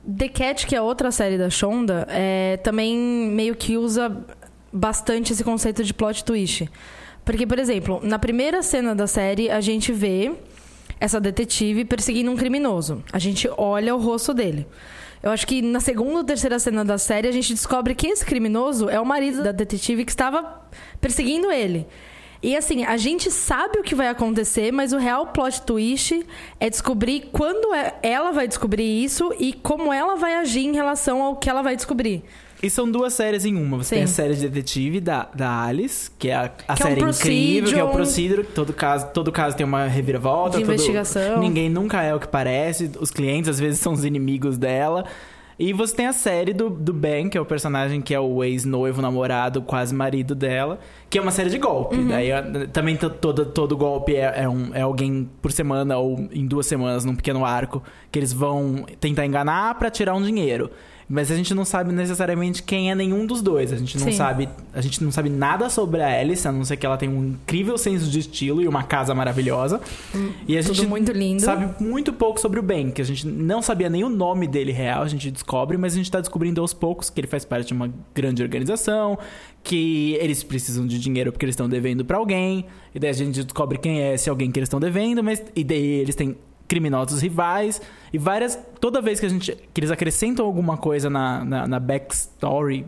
The Cat, que é outra série da Shonda, é, também meio que usa bastante esse conceito de plot twist. Porque, por exemplo, na primeira cena da série, a gente vê essa detetive perseguindo um criminoso. A gente olha o rosto dele. Eu acho que na segunda ou terceira cena da série, a gente descobre que esse criminoso é o marido da detetive que estava perseguindo ele. E assim, a gente sabe o que vai acontecer, mas o real plot twist é descobrir quando é- ela vai descobrir isso e como ela vai agir em relação ao que ela vai descobrir. E são duas séries em uma. Você tem a Sim. série de detetive da, da Alice, que é a, a Que é um série incrível, que é o. Procedure. que Todo caso, todo caso tem uma reviravolta. De todo- investigação. Ninguém nunca é o que parece. Os clientes, às vezes, são os inimigos dela. E você tem a série do, do Ben, que é o personagem que é o ex-noivo, namorado, quase marido dela, que é uma série de golpe. Uhum. Daí também to- todo, todo golpe é, é, um, é alguém por semana ou em duas semanas, num pequeno arco, que eles vão tentar enganar pra tirar um dinheiro. Mas a gente não sabe necessariamente quem é nenhum dos dois. A gente não Sim. sabe, a gente não sabe nada sobre a Alice, a não ser que ela tem um incrível senso de estilo e uma casa maravilhosa. e a Hum, gente muito lindo. sabe muito pouco sobre o Ben, que a gente não sabia nem o nome dele real, a gente descobre, mas a gente tá descobrindo aos poucos que ele faz parte de uma grande organização, que eles precisam de dinheiro porque eles estão devendo pra alguém, e daí a gente descobre quem é esse alguém que eles estão devendo, mas e daí eles têm criminosos rivais e várias toda vez que a gente que eles acrescentam alguma coisa na, na, na backstory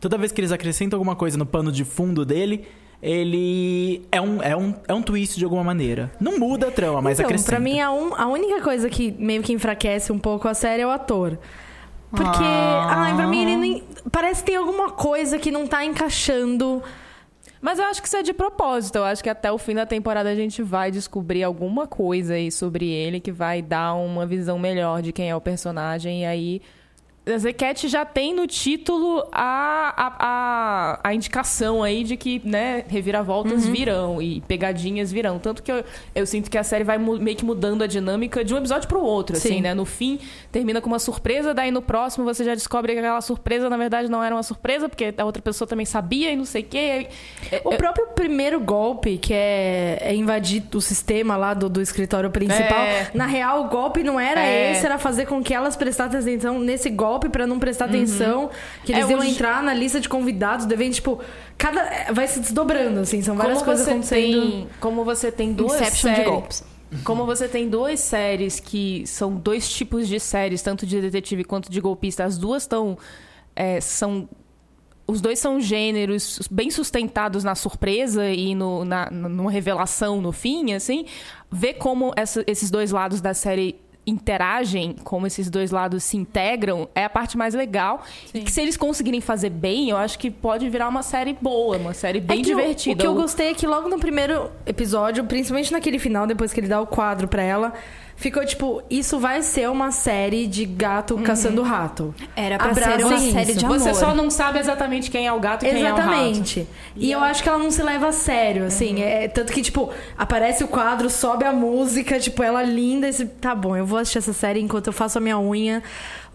toda vez que eles acrescentam alguma coisa no pano de fundo dele ele é um, é um, é um twist de alguma maneira. Não muda a trama, mas então, acrescenta. pra mim, a, un- a única coisa que meio que enfraquece um pouco a série é o ator. Porque, Ah. ai, pra mim, ele nem, parece que tem alguma coisa que não tá encaixando. Mas eu acho que isso é de propósito. Eu acho que até o fim da temporada a gente vai descobrir alguma coisa aí sobre ele que vai dar uma visão melhor de quem é o personagem. E aí. A Zequete já tem no título a, a, a, a indicação aí de que, né, reviravoltas virão e pegadinhas virão. Tanto que eu, eu sinto que a série vai meio que mudando a dinâmica de um episódio pro outro, assim, Sim. né? No fim, termina com uma surpresa, daí no próximo você já descobre que aquela surpresa, na verdade, não era uma surpresa, porque a outra pessoa também sabia e não sei o quê. É- O é- próprio primeiro golpe, que é, é invadir o sistema lá do, do escritório principal, É. na real, o golpe não era É. esse, era fazer com que elas prestassem atenção nesse golpe pra não prestar atenção, que eles É, iam entrar na lista de convidados do evento, tipo, cada vai se desdobrando, assim, são várias como coisas você acontecendo. tem, como você tem duas Inception de séries, golpes. Como você tem duas séries que são dois tipos de séries, tanto de detetive quanto de golpista, as duas estão é, são os dois são gêneros bem sustentados na surpresa e no, na, numa revelação no fim, assim. Ver como essa- esses dois lados da série interagem, como esses dois lados se integram, é a parte mais legal. E que se eles conseguirem fazer bem, eu acho que pode virar uma série boa, uma série bem É que o- divertida. O, que eu gostei é que logo no primeiro episódio, principalmente naquele final, depois que ele dá o quadro pra ela, ficou tipo, isso vai ser uma série de gato caçando rato. Era pra ser uma isso. série de amor. Você só não sabe exatamente quem é o gato e quem é o rato. Exatamente. E eu acho que ela não se leva a sério, assim. É, tanto que, tipo, aparece o quadro, sobe a música, tipo, ela linda. E tá bom, eu vou assistir essa série enquanto eu faço a minha unha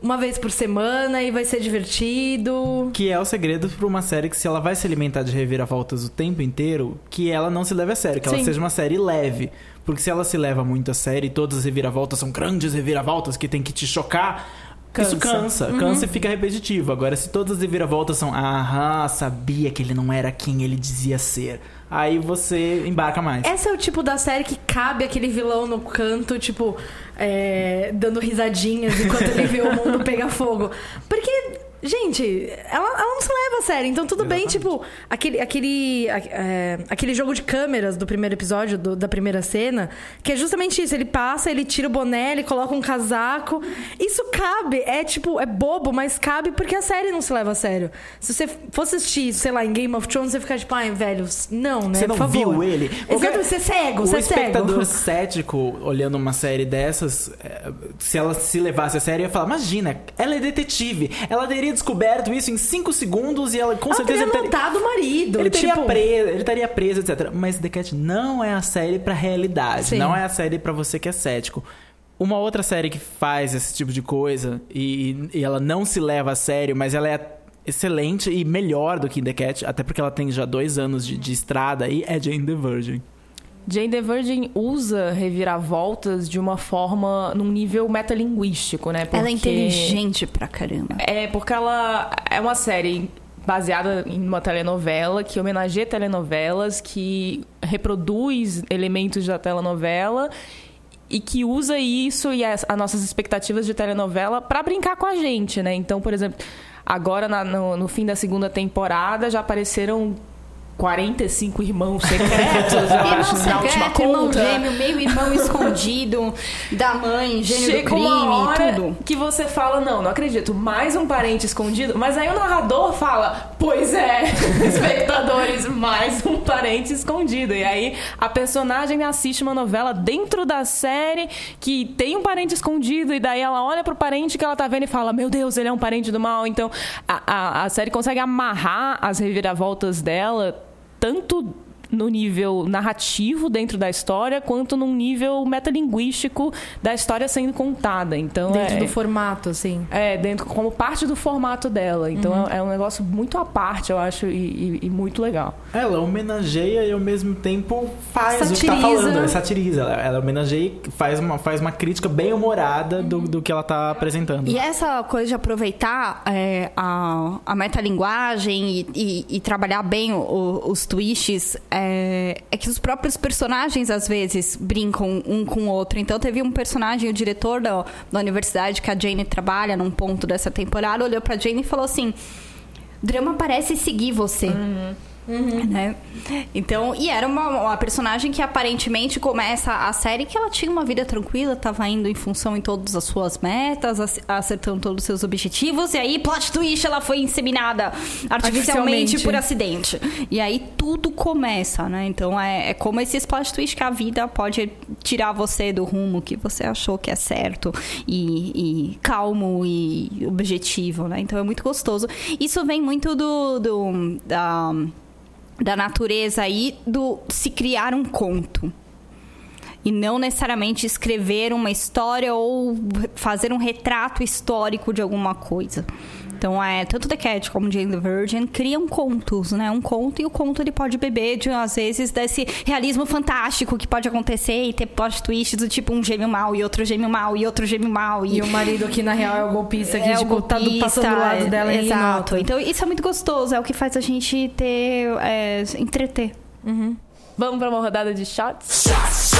uma vez por semana e vai ser divertido. Que é o segredo pra uma série que, se ela vai se alimentar de reviravoltas o tempo inteiro, que ela não se leve a sério, que ela Sim. seja uma série leve. Porque se ela se leva muito a sério e todas as reviravoltas são grandes reviravoltas que tem que te chocar. Isso Cansa. cansa, cansa e fica repetitivo. Agora, se todas as reviravoltas são, aham, sabia que ele não era quem ele dizia ser, aí você embarca mais. Esse é o tipo da série que cabe aquele vilão no canto, tipo, é, dando risadinhas enquanto ele vê o mundo pegar fogo. Porque, gente, ela, ela não se leva a sério. Então tudo bem, tipo, aquele, aquele, é, aquele jogo de câmeras do primeiro episódio, do- da primeira cena, que é justamente isso. Ele passa, ele tira o boné, ele coloca um casaco. Isso cabe. É tipo, é bobo, mas cabe porque a série não se leva a sério. Se você fosse assistir, sei lá, em Game of Thrones, você ficar tipo, ai, velho, não, né? Você não viu ele? Exatamente, você é cego, o você é cego. espectador [laughs] cético, olhando uma série dessas, é, se ela se levasse a sério, ia falar: Imagina, ela é detetive. Ela teria descoberto isso em 5 segundos e ela com Ela certeza teria ele teria, o marido. ele teria tipo, preso, ele estaria preso, etc. Mas The Cat não é a série pra realidade. Sim. Não é a série pra você que é cético. Uma outra série que faz esse tipo de coisa e, e ela não se leva a sério, mas ela é excelente e melhor do que The Cat, até porque ela tem já dois anos de, de estrada aí, é Jane the Virgin. Jane the Virgin usa reviravoltas de uma forma num nível metalinguístico, né? Ela é Porque- inteligente pra caramba. É, porque ela é uma série baseada em uma telenovela que homenageia telenovelas, que reproduz elementos da telenovela e que usa isso e as, as nossas expectativas de telenovela pra brincar com a gente, né? Então, por exemplo, agora na- no, no fim da segunda temporada já apareceram 45 irmãos secretos, eu Irmão acho, na última secreto, irmão conta. gêmeo, meio irmão escondido, da mãe, gêmeo do Chega uma crime, hora tudo. que você fala, não, não acredito, mais um parente escondido. Mas aí o narrador fala, pois é, [laughs] espectadores, mais um parente escondido. E aí a personagem assiste uma novela dentro da série que tem um parente escondido e daí ela olha pro parente que ela tá vendo e fala, meu Deus, ele é um parente do mal. Então a, a, a série consegue amarrar as reviravoltas dela tanto no nível narrativo dentro da história, quanto num nível metalinguístico da história sendo contada. Então Dentro é, do formato, assim. é dentro como parte do formato dela. Então Uhum. é, é um negócio muito à parte, eu acho, e, e- e muito legal. Ela homenageia e ao mesmo tempo faz o que tá Satiriza. falando. Ela satiriza. Ela, ela homenageia e faz uma, faz uma crítica bem humorada do, do que ela tá apresentando. E essa coisa de aproveitar é, a, a metalinguagem e, e, e trabalhar bem o- o- os twists é, é que os próprios personagens às vezes brincam um com o outro. Então teve um personagem, o diretor da, da universidade que a Jane trabalha num ponto dessa temporada, olhou pra Jane e falou assim: drama parece seguir você. Né? Então, e era uma, uma personagem que aparentemente começa a série que ela tinha uma vida tranquila, tava indo em função em todas as suas metas, ac- acertando todos os seus objetivos, e aí, plot twist, ela foi inseminada artificialmente Artificialmente. por acidente. E aí tudo começa, né? Então é, é como esses plot twists que a vida pode tirar você do rumo que você achou que é certo e, e calmo e objetivo, né? Então é muito gostoso. Isso vem muito do, do da, da natureza aí do se criar um conto. E não necessariamente escrever uma história ou fazer um retrato histórico de alguma coisa. Então, é, tanto The Cat como Jane the Virgin criam contos, né? Um conto e o conto ele pode beber, de, às vezes, desse realismo fantástico que pode acontecer e ter plot twists do tipo um gêmeo mal e outro gêmeo mal e outro gêmeo mal. E o marido aqui, na real, é o golpista que, É, tipo, tá do- golpista, passando do lado dela e Exato. Então, isso é muito gostoso. É o que faz a gente ter... É, entreter. Vamos para uma rodada de shots? Shots!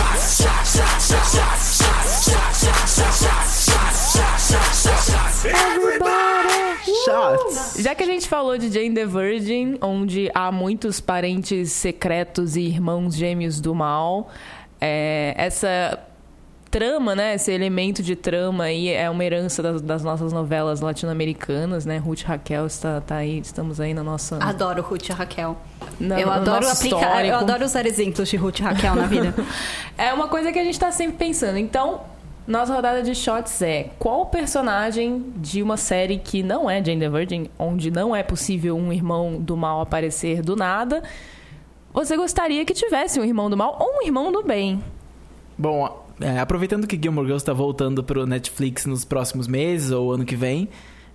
Já que a gente falou de Jane the Virgin, onde há muitos parentes secretos e irmãos gêmeos do mal, é, essa trama, né? Esse elemento de trama aí é uma herança das, das nossas novelas latino-americanas, né? Ruth Raquel está tá aí, estamos aí na nossa. Adoro Ruth e Raquel. na- eu adoro aplicar, eu adoro usar exemplos de Ruth e Raquel na vida. [laughs] É uma coisa que a gente tá sempre pensando. Então, Nossa rodada de shots é qual personagem de uma série que não é Jane the Virgin, onde não é possível um irmão do mal aparecer do nada, você gostaria que tivesse um irmão do mal ou um irmão do bem? Bom, é, aproveitando que Gilmore Girls tá voltando pro Netflix nos próximos meses ou ano que vem,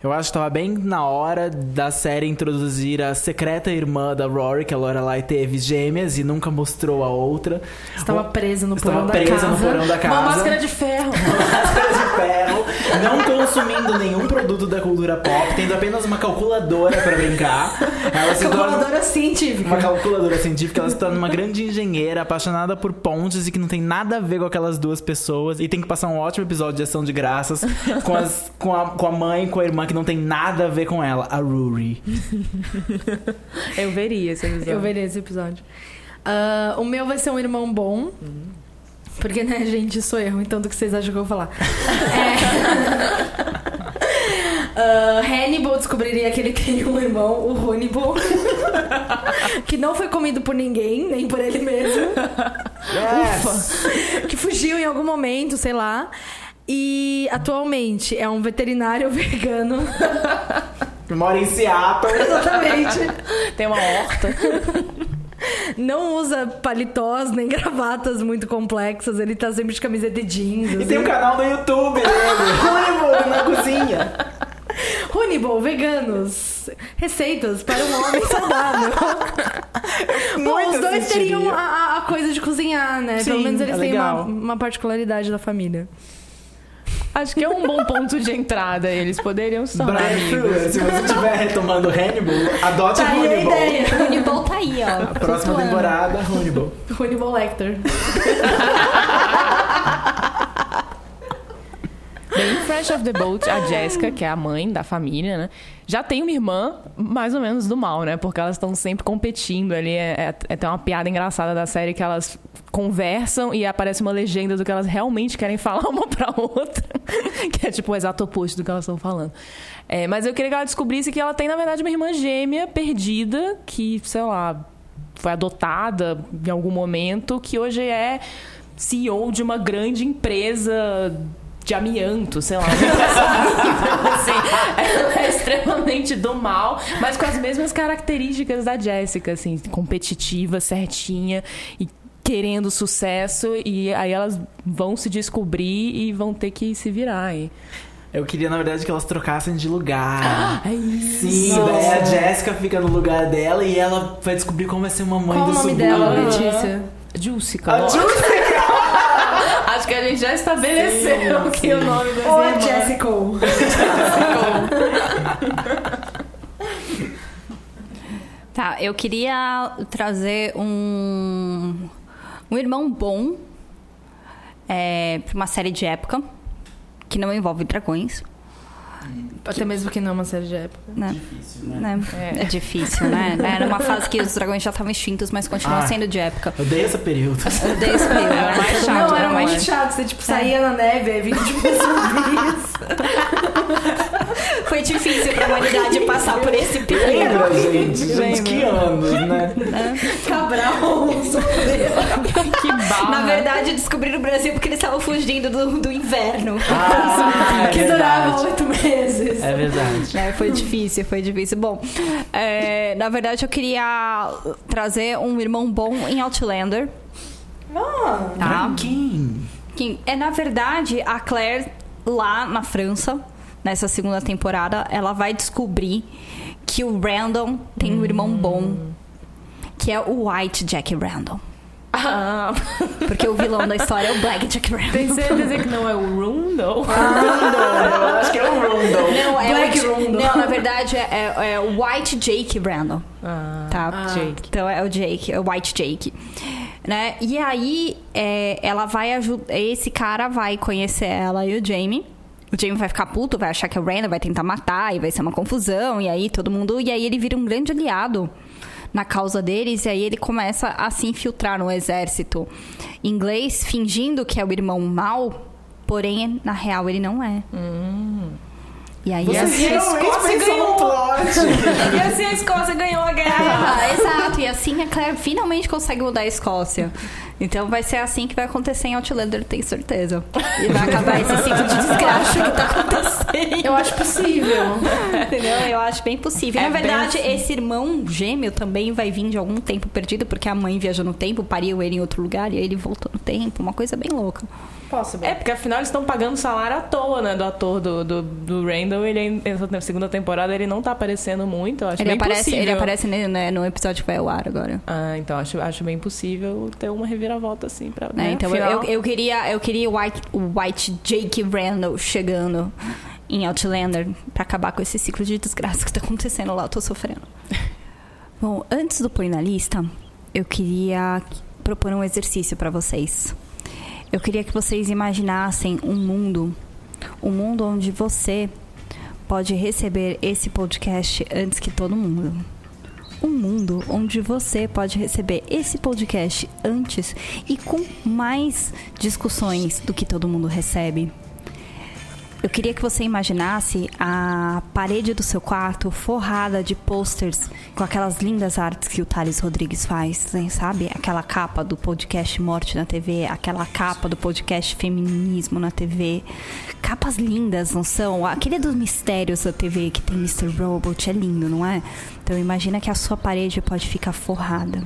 eu acho que tava bem na hora da série introduzir a secreta irmã da Rory, que a Lorelai teve gêmeas e nunca mostrou a outra. Estava Ou- presa no Estava porão da presa casa. no porão da casa. Uma máscara de ferro. [laughs] máscara de ferro, não consumindo nenhum produto da cultura pop, tendo apenas uma calculadora pra brincar. Ela se torna Calculadora científica. uma calculadora científica, ela se torna uma grande engenheira, apaixonada por pontes e que não tem nada a ver com aquelas duas pessoas. E tem que passar um ótimo episódio de ação de graças com, as, com, a, com a mãe e com a irmã que não tem nada a ver com ela, a Ruri. [laughs] Eu veria esse episódio. Eu verei esse episódio. Ah, o meu vai ser um irmão bom. Porque, né, gente, sou eu, então do que vocês acham que eu vou falar? [laughs] É... Ah, Hannibal descobriria que ele tem um irmão, o Hannibal, [laughs] que não foi comido por ninguém, nem por ele mesmo. Ufa! Que fugiu em algum momento, sei lá. E atualmente é um veterinário [laughs] vegano. [laughs] Mora em Seattle. Exatamente. [laughs] Tem uma horta. Não usa paletós nem gravatas muito complexas. Ele tá sempre de camiseta e jeans. E assim. tem um canal no YouTube dele, Hannibal na cozinha. Hannibal, veganos. Receitas para um homem saudável. Bom, os dois assistiria. teriam a, a- coisa de cozinhar, né? Sim, Pelo menos eles é têm uma, uma particularidade da família. Acho que é um bom ponto de entrada. Eles poderiam tornar Brian amigos. Fuller, se você estiver retomando Hannibal, adote Tá aí a Hannibal. ideia. O Hannibal tá aí, ó. Próxima flutuando. temporada, Hannibal. Hannibal Lecter. [laughs] Bem, em Fresh of the Boat, a [laughs] Jessica, que é a mãe da família, né? Já tem uma irmã mais ou menos do mal, né? Porque elas estão sempre competindo ali. É, é, é até uma piada engraçada da série que elas conversam e aparece uma legenda do que elas realmente querem falar [laughs] uma pra outra. que é tipo o exato oposto do que elas estão falando. É, mas eu queria que ela descobrisse que ela tem, na verdade, uma irmã gêmea perdida, que, sei lá, foi adotada em algum momento, que hoje é CEO de uma grande empresa de amianto, sei lá. Então, assim, [laughs] ela é extremamente do mal, mas com as mesmas características da Jéssica, assim, competitiva, certinha e querendo sucesso e aí elas vão se descobrir e vão ter que se virar aí. Eu queria, na verdade, que elas trocassem de lugar. [gasps] É isso. Sim, daí a Jéssica fica no lugar dela e ela vai descobrir como vai ser uma mãe Qual do o nome subúrbio. dela. Letícia? Jussica. A lógico. Acho que a gente já estabeleceu Sim, que sim. o nome das Ou a irmãs- Jessica. [laughs] Tá, eu queria trazer um, um irmão bom é, pra uma série de época que não envolve dragões. Até mesmo que não é uma série de época. Né? Difícil, né? Né? É. difícil, né? [laughs] Era uma fase que os dragões já estavam extintos, mas continuam Ah. sendo de época. Eu dei esse período. Eu dei esse período. Era mais chato, não, era era mais- chato. Você, tipo, saía na neve, aí vinha, tipo, zumbis. [laughs] [laughs] Foi difícil pra humanidade passar por esse período. Lembra, gente? Gente, que anos, né? Cabral, Que barra. Na verdade, descobriram o Brasil porque eles estavam fugindo do, do inverno. Ah, é que durava verdade. oito meses. É verdade. É, foi difícil, foi difícil. Bom, é, na verdade eu queria trazer um irmão bom em Outlander. Ah, Tá? Quem? Que é, na verdade, a Claire, lá na França, nessa segunda temporada, ela vai descobrir que o Randall tem um irmão bom, que é o White Jack Randall. Ah, Porque o vilão da história é o Black Jack Randall. tem certeza que não é o Rundle? Eu acho que é o Rundle. Não, é Black o. Não, na verdade é, é- é o White Jake Randall. Ah, Tá? Jake. Então é o Jake, é o White Jake. Né? E aí é, ela vai ajudar. Esse cara vai conhecer ela e o Jamie. O Jamie vai ficar puto, vai achar que é o Randall, vai tentar matar e vai ser uma confusão. E aí todo mundo. E aí ele vira um grande aliado na causa deles. E aí ele começa a se infiltrar no exército inglês, fingindo que é o irmão mau. Porém, na real, ele não é. E aí Você assim, viu? Escócia pensou ganhou. [laughs] E assim a Escócia ganhou a guerra. ah, [laughs] exato. E assim a Claire finalmente consegue mudar a Escócia. Então vai ser assim que vai acontecer em Outlander, tenho certeza. E vai acabar esse ciclo de desgraça que tá acontecendo. Eu acho possível. Entendeu? Eu acho bem possível. É Na verdade, bem esse irmão gêmeo também vai vir de algum tempo perdido, porque a mãe viajou no tempo, pariu ele em outro lugar e aí ele voltou no tempo. Uma coisa bem louca. Possible. É, porque afinal eles estão pagando salário à toa, né? Do ator do, do, do Randall. Ele, na segunda temporada ele não tá aparecendo muito. Eu acho Ele bem aparece, possível. ele aparece ne- né, no episódio que vai ao ar agora. Ah, então acho, acho bem possível ter uma reviravolta assim pra. né? né, Então afinal- eu, eu queria, eu queria o White, White Jake Randall chegando em Outlander pra acabar com esse ciclo de desgraça que tá acontecendo lá. Eu tô sofrendo. [laughs] Bom, antes do Põe na Lista, eu queria propor um exercício pra vocês. Eu queria que vocês imaginassem um mundo, um mundo onde você pode receber esse podcast antes que todo mundo um mundo onde você pode receber esse podcast antes e com mais discussões do que todo mundo recebe. Eu queria que você imaginasse a parede do seu quarto forrada de posters com aquelas lindas artes que o Thales Rodrigues faz, sabe? Aquela capa do podcast Morte na TV, aquela capa do podcast Feminismo na TV. Capas lindas, não são? Aquele dos mistérios da TV que tem Mr. Robot é lindo, não é? Então imagina que a sua parede pode ficar forrada.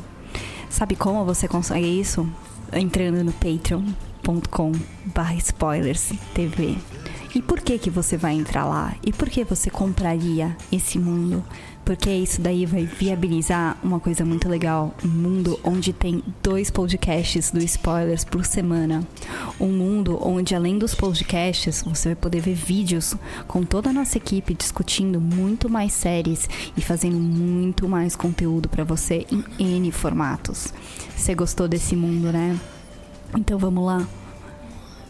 Sabe como você consegue isso? Entrando no patreon.com barra spoilers TV. E por que que você vai entrar lá? E por que você compraria esse mundo? Porque isso daí vai viabilizar uma coisa muito legal. Um mundo onde tem dois podcasts do Spoilers por semana. Um mundo onde, além dos podcasts, você vai poder ver vídeos com toda a nossa equipe discutindo muito mais séries e fazendo muito mais conteúdo para você em N formatos. Você gostou desse mundo, né? Então vamos lá.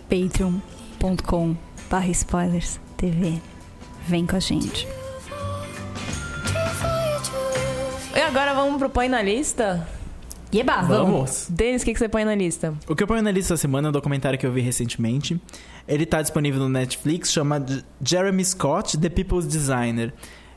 patreon.com barra spoilers TV. Vem com a gente. E agora vamos pro Põe na Lista? Yeba, Vamos! Denis, o que, que você põe na lista? O que eu ponho na lista essa semana é um documentário que eu vi recentemente. Ele tá disponível no Netflix, chama Jeremy Scott, The People's Designer.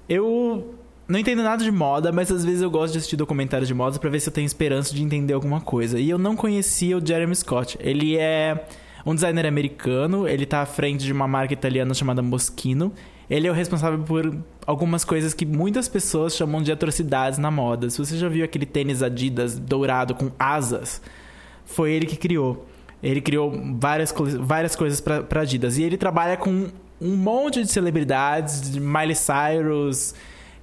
Eu não entendo nada de moda, mas às vezes eu gosto de assistir documentários de moda pra ver se eu tenho esperança de entender alguma coisa. E eu não conhecia o Jeremy Scott. Ele é um designer americano, ele tá à frente de uma marca italiana chamada Moschino. Ele é o responsável por algumas coisas que muitas pessoas chamam de atrocidades na moda. Se você já viu aquele tênis Adidas dourado com asas, foi ele que criou. Ele criou várias, várias coisas pra Adidas. E ele trabalha com um monte de celebridades, de Miley Cyrus,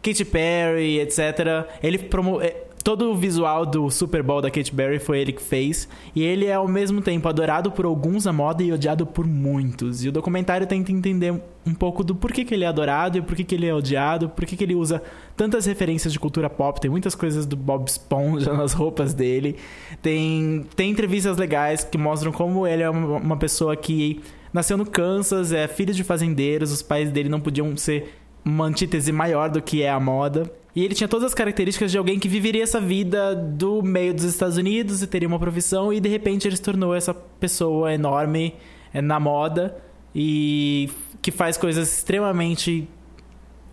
Katy Perry, etc. Ele promo eh, todo o visual do Super Bowl da Katy Perry foi ele que fez. E ele é ao mesmo tempo adorado por alguns na moda e odiado por muitos. E o documentário tenta entender um pouco do porquê que ele é adorado e por que ele é odiado, por que que ele usa tantas referências de cultura pop. Tem muitas coisas do Bob Esponja [laughs] nas roupas dele. Tem, tem entrevistas legais que mostram como ele é uma, uma pessoa que nasceu no Kansas, é filho de fazendeiros, os pais dele não podiam ser uma antítese maior do que é a moda. E ele tinha todas as características de alguém que viveria essa vida do meio dos Estados Unidos e teria uma profissão, e de repente ele se tornou essa pessoa enorme é, na moda e que faz coisas extremamente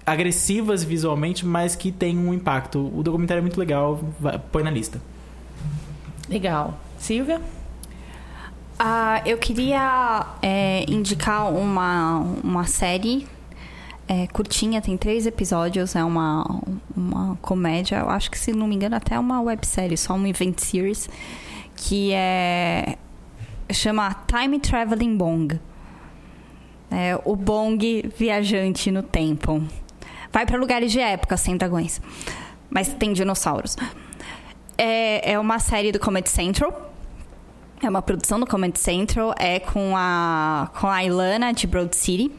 agressivas visualmente, mas que tem um impacto. O documentário é muito legal, vai- põe na lista. Legal. Silvia? Ah, eu queria é, indicar uma, uma série é, curtinha, tem três episódios, é uma, uma comédia, eu acho que se não me engano até uma websérie, só uma event series, que é chama Time Traveling Bong. É, o Bong viajante no tempo. Vai para lugares de época sem dragões, mas tem dinossauros. É, é uma série do Comedy Central. É uma produção do Comedy Central. É com a, com a Ilana de Broad City.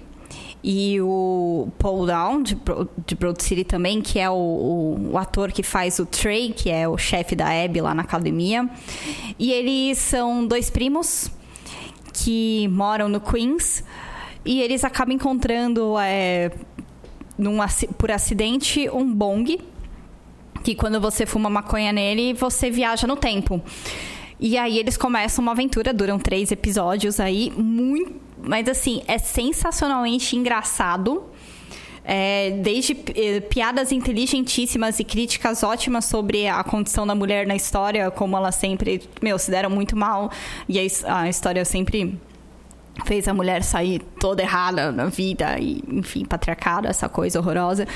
E o Paul Down, de, de Broad City também, que é o, o, o ator que faz o Trey, que é o chefe da Abby lá na academia. E eles são dois primos que moram no Queens. E eles acabam encontrando, é, num, por acidente, um bong que quando você fuma maconha nele, você viaja no tempo. E aí eles começam uma aventura, duram três episódios aí, muito. Mas assim, é sensacionalmente engraçado. É, desde eh, piadas inteligentíssimas e críticas ótimas sobre a condição da mulher na história, como ela sempre, meu, se deram muito mal. E a, a história sempre fez a mulher sair toda errada na vida e, enfim, patriarcado, essa coisa horrorosa.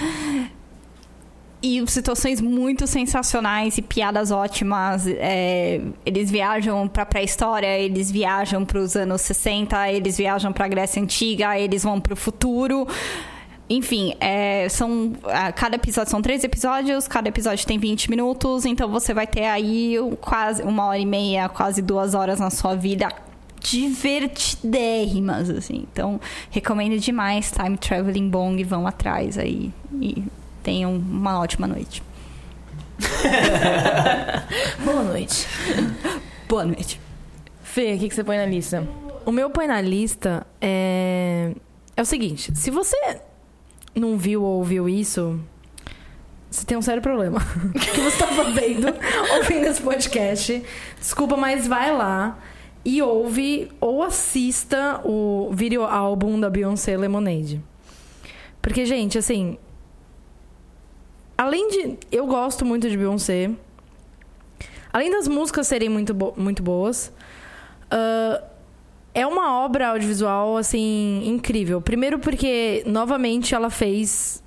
E situações muito sensacionais e piadas ótimas. É, eles viajam pra pré-história, eles viajam pros anos 60, eles viajam pra Grécia Antiga, eles vão pro futuro. Enfim, é, são. Cada episódio são três episódios, cada episódio tem 20 minutos, então você vai ter aí quase uma hora e meia, quase duas horas na sua vida divertidérrimas, assim. Então, recomendo demais Time Traveling Bong, vão atrás aí e tenham uma ótima noite. [laughs] Boa noite. Boa noite. Fê, o que, que você põe na lista? O meu põe na lista é... é o seguinte: se você não viu ou ouviu isso, você tem um sério problema. [laughs] O que você tá fazendo [laughs] ouvindo esse podcast? Desculpa, mas vai lá e ouve ou assista o vídeo álbum da Beyoncé Lemonade. Porque, gente, assim. Além de. Eu gosto muito de Beyoncé. Além das músicas serem muito, bo- muito boas. ah, é uma obra audiovisual, assim, incrível. Primeiro porque, novamente, ela fez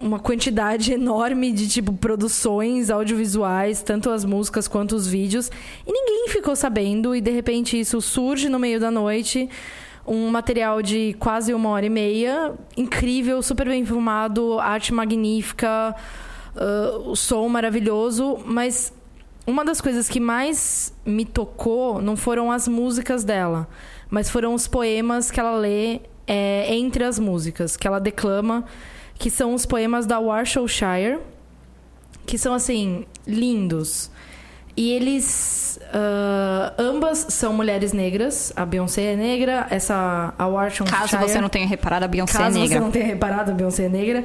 uma quantidade [laughs] enorme de, tipo, produções audiovisuais, tanto as músicas quanto os vídeos, e ninguém ficou sabendo, e de repente isso surge no meio da noite. Um material de quase uma hora e meia, incrível, super bem filmado, arte magnífica, ah, o som maravilhoso, mas uma das coisas que mais me tocou não foram as músicas dela, mas foram os poemas que ela lê é, entre as músicas, que ela declama, que são os poemas da Warwickshire, que são assim lindos. E eles ah, ambas são mulheres negras. A Beyoncé é negra, essa a Warwickshire. Caso você não tenha reparado, a Beyoncé Caso é negra. você não tenha reparado, a Beyoncé é negra.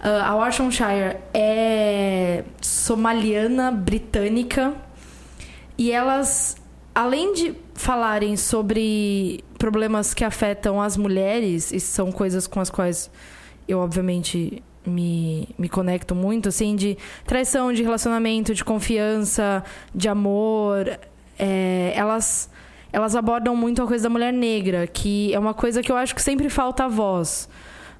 Ah, a Warwickshire é somaliana britânica. E elas, além de falarem sobre problemas que afetam as mulheres, e são coisas com as quais eu, obviamente, me, me conecto muito, assim, de traição, de relacionamento, de confiança, de amor. é, elas, elas abordam muito a coisa da mulher negra, que é uma coisa que eu acho que sempre falta a voz.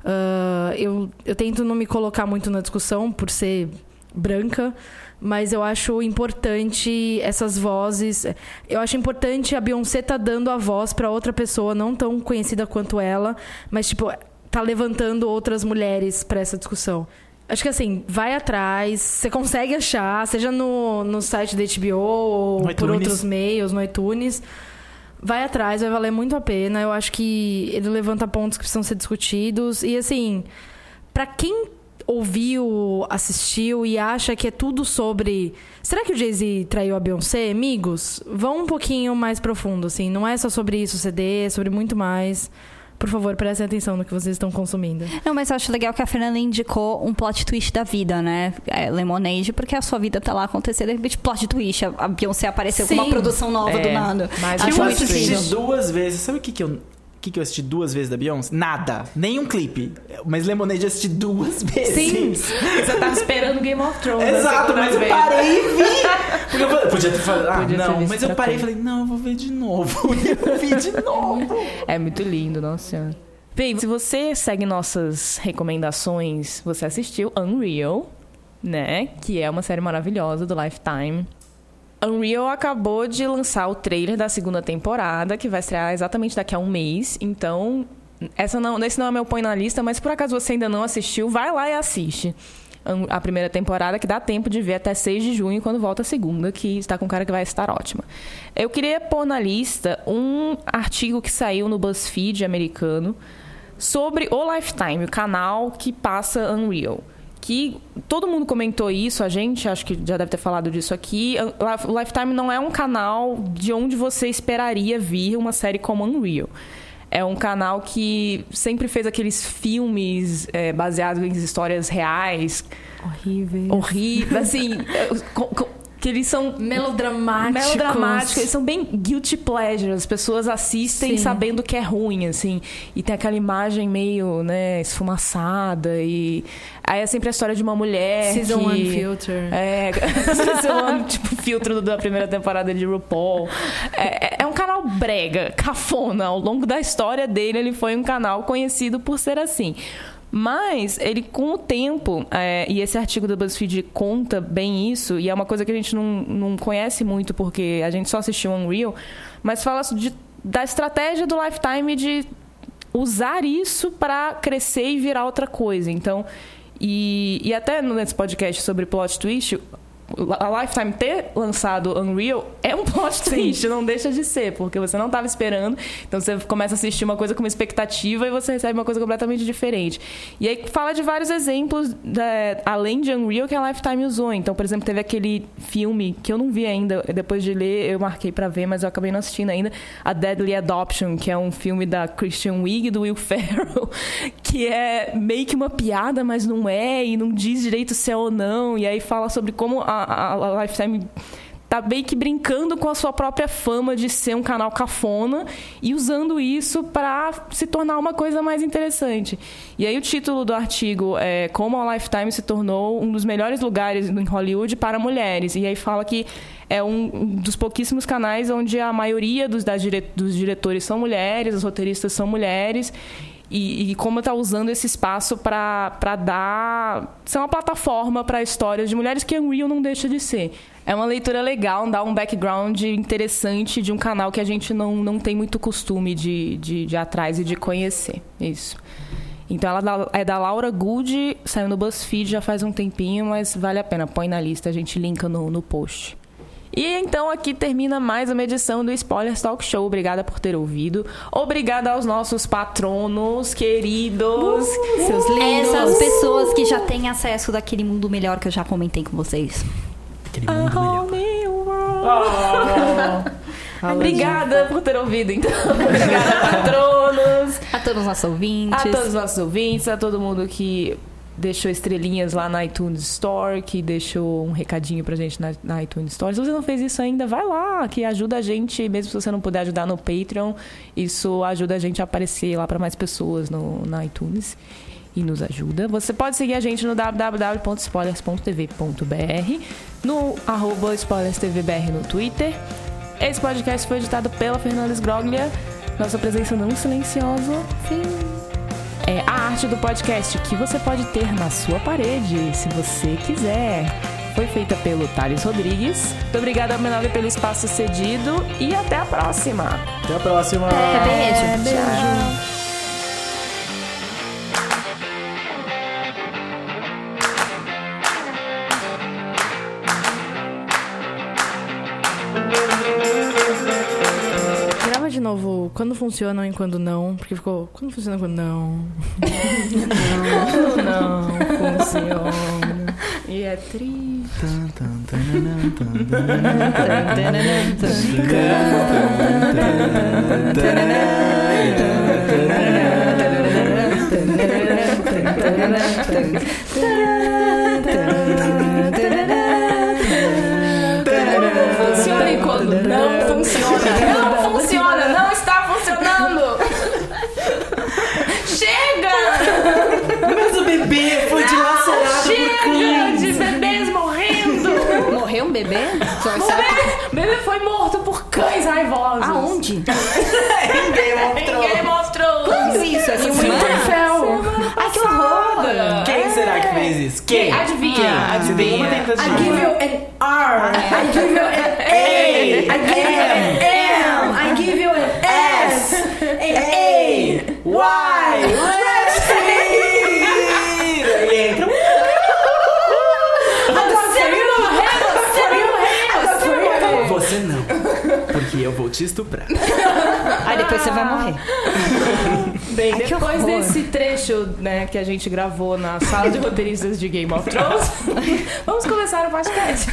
Ah, eu, eu tento não me colocar muito na discussão por ser branca, mas eu acho importante essas vozes. Eu acho importante a Beyoncé tá dando a voz para outra pessoa não tão conhecida quanto ela, mas tipo tá levantando outras mulheres para essa discussão. Acho que assim, vai atrás, você consegue achar, seja no, no site da HBO ou No por iTunes. outros meios, no iTunes. Vai atrás, vai valer muito a pena. Eu acho que ele levanta pontos que precisam ser discutidos. E assim, pra quem ouviu, assistiu e acha que é tudo sobre. Será que o Jay-Z traiu a Beyoncé? Amigos, vão um pouquinho mais profundo, assim. Não é só sobre isso, CD, é sobre muito mais. Por favor, prestem atenção no que vocês estão consumindo. Não, mas eu acho legal que a Fernanda indicou um plot twist da vida, né? É, Lemonade, porque a sua vida tá lá acontecendo, de repente, plot twist. A Beyoncé apareceu com uma Sim. produção nova do É, nada. mas acho eu assisti duas vezes. Sabe o que que eu... Que, que eu assisti duas vezes da Beyoncé? Nada. Nenhum clipe. Mas Lemonade eu assisti duas [laughs] vezes. Você tá esperando Game of Thrones. né? Exato, mas eu parei e vi. [laughs] Porque eu falei, podia ter falado, ah, Podia não, mas eu parei e falei, não, eu vou ver de novo. [laughs] Eu vi de novo. É muito lindo, nossa senhora. Bem, se você segue nossas recomendações, você assistiu Unreal, né? Que é uma série maravilhosa do Lifetime. Unreal acabou de lançar o trailer da segunda temporada, que vai estrear exatamente daqui a um mês. Então, essa não, esse não é meu põe na lista, mas por acaso você ainda não assistiu, vai lá e assiste. A primeira temporada, que dá tempo de ver até 6 de junho, quando volta a segunda, que está com cara que vai estar ótima. Eu queria pôr na lista um artigo que saiu no BuzzFeed americano sobre o Lifetime, o canal que passa Unreal. Que todo mundo comentou isso, a gente acho que já deve ter falado disso aqui. O Lifetime não é um canal de onde você esperaria vir uma série como Unreal. É um canal que sempre fez aqueles filmes é, baseados em histórias reais, Horrível. horríveis, assim, [laughs] que eles são Melodramáticos. melodramáticos, eles são bem guilty pleasure. As pessoas assistem Sim. sabendo que é ruim, assim. E tem aquela imagem meio, né, esfumaçada. E aí é sempre a história de uma mulher. Season que... One Filter. É, [laughs] Season One, tipo, filtro da primeira temporada de RuPaul. É, é- é um canal brega, cafona. Ao longo da história dele, ele foi um canal conhecido por ser assim. Mas ele, com o tempo, é, e esse artigo do BuzzFeed conta bem isso, e é uma coisa que a gente não, não conhece muito porque a gente só assistiu Unreal, mas fala de, da estratégia do Lifetime de usar isso para crescer e virar outra coisa. Então, e, e até nesse podcast sobre plot twist, a Lifetime ter lançado Unreal é um plot twist, não deixa de ser, porque você não estava esperando. Então você começa a assistir uma coisa com uma expectativa e você recebe uma coisa completamente diferente. E aí fala de vários exemplos, da- além de Unreal, que a Lifetime usou. Então, por exemplo, teve aquele filme que eu não vi ainda, depois de ler, eu marquei pra ver, mas eu acabei não assistindo ainda, A Deadly Adoption, que é um filme da Christian Wiig e do Will [laughs] Ferrell, que é meio que uma piada, mas não é, e não diz direito se é ou não. E aí fala sobre como a, a- Lifetime tá meio que brincando com a sua própria fama de ser um canal cafona e usando isso para se tornar uma coisa mais interessante. E aí o título do artigo é Como a Lifetime se tornou um dos melhores lugares em Hollywood para mulheres. E aí fala que é um dos pouquíssimos canais onde a maioria dos, das dire- dos diretores são mulheres, os roteiristas são mulheres. E, e como está usando esse espaço para dar. ser uma plataforma para histórias de mulheres que Unreal não deixa de ser. É uma leitura legal, dá um background interessante de um canal que a gente não, não tem muito costume de, de, de ir atrás e de conhecer. Isso. Então ela é da Laura Good, saiu no BuzzFeed já faz um tempinho, mas vale a pena. Põe na lista, a gente linka no, no post. E então aqui termina mais uma edição do Spoilers Talk Show. Obrigada por ter ouvido. Obrigada aos nossos patronos queridos. Seus lindos. Essas pessoas que já têm acesso daquele mundo melhor que eu já comentei com vocês. Aquele A mundo melhor. whole new world. Obrigada por ter ouvido, então. [laughs] Obrigada, patronos. A todos os nossos ouvintes. A todos os nossos ouvintes, a todo mundo que deixou estrelinhas lá na iTunes Store, que deixou um recadinho pra gente na, na iTunes Store. Se você não fez isso ainda, vai lá, que ajuda a gente, mesmo se você não puder ajudar no Patreon, isso ajuda a gente a aparecer lá pra mais pessoas no, na iTunes. E nos ajuda. Você pode seguir a gente no www.spoilers.tv.br, no arroba spoilerstvbr no Twitter. Esse podcast foi editado pela Fernanda Sgroglia. Nossa presença não silenciosa. Sim é a arte do podcast que você pode ter na sua parede, se você quiser. Foi feita pelo Thales Rodrigues. Muito obrigada, Menor, pelo espaço cedido e até a próxima. Até a próxima. Beijo. Tchau. Quando funcionam e quando não, porque ficou quando funciona e quando não. Não, não funciona. E é triste. Que fez isso? Quem? Adivinha, Quem? Você tem uma adivinha. you an R. I give you an [laughs] A. I give you an M. I give you an S. [laughs] A. Y. te estuprar. [laughs] Aí depois você vai morrer. [laughs] Bem, Ai, depois desse trecho né, que a gente gravou na sala de roteiristas de Game of Thrones, [laughs] vamos começar o podcast.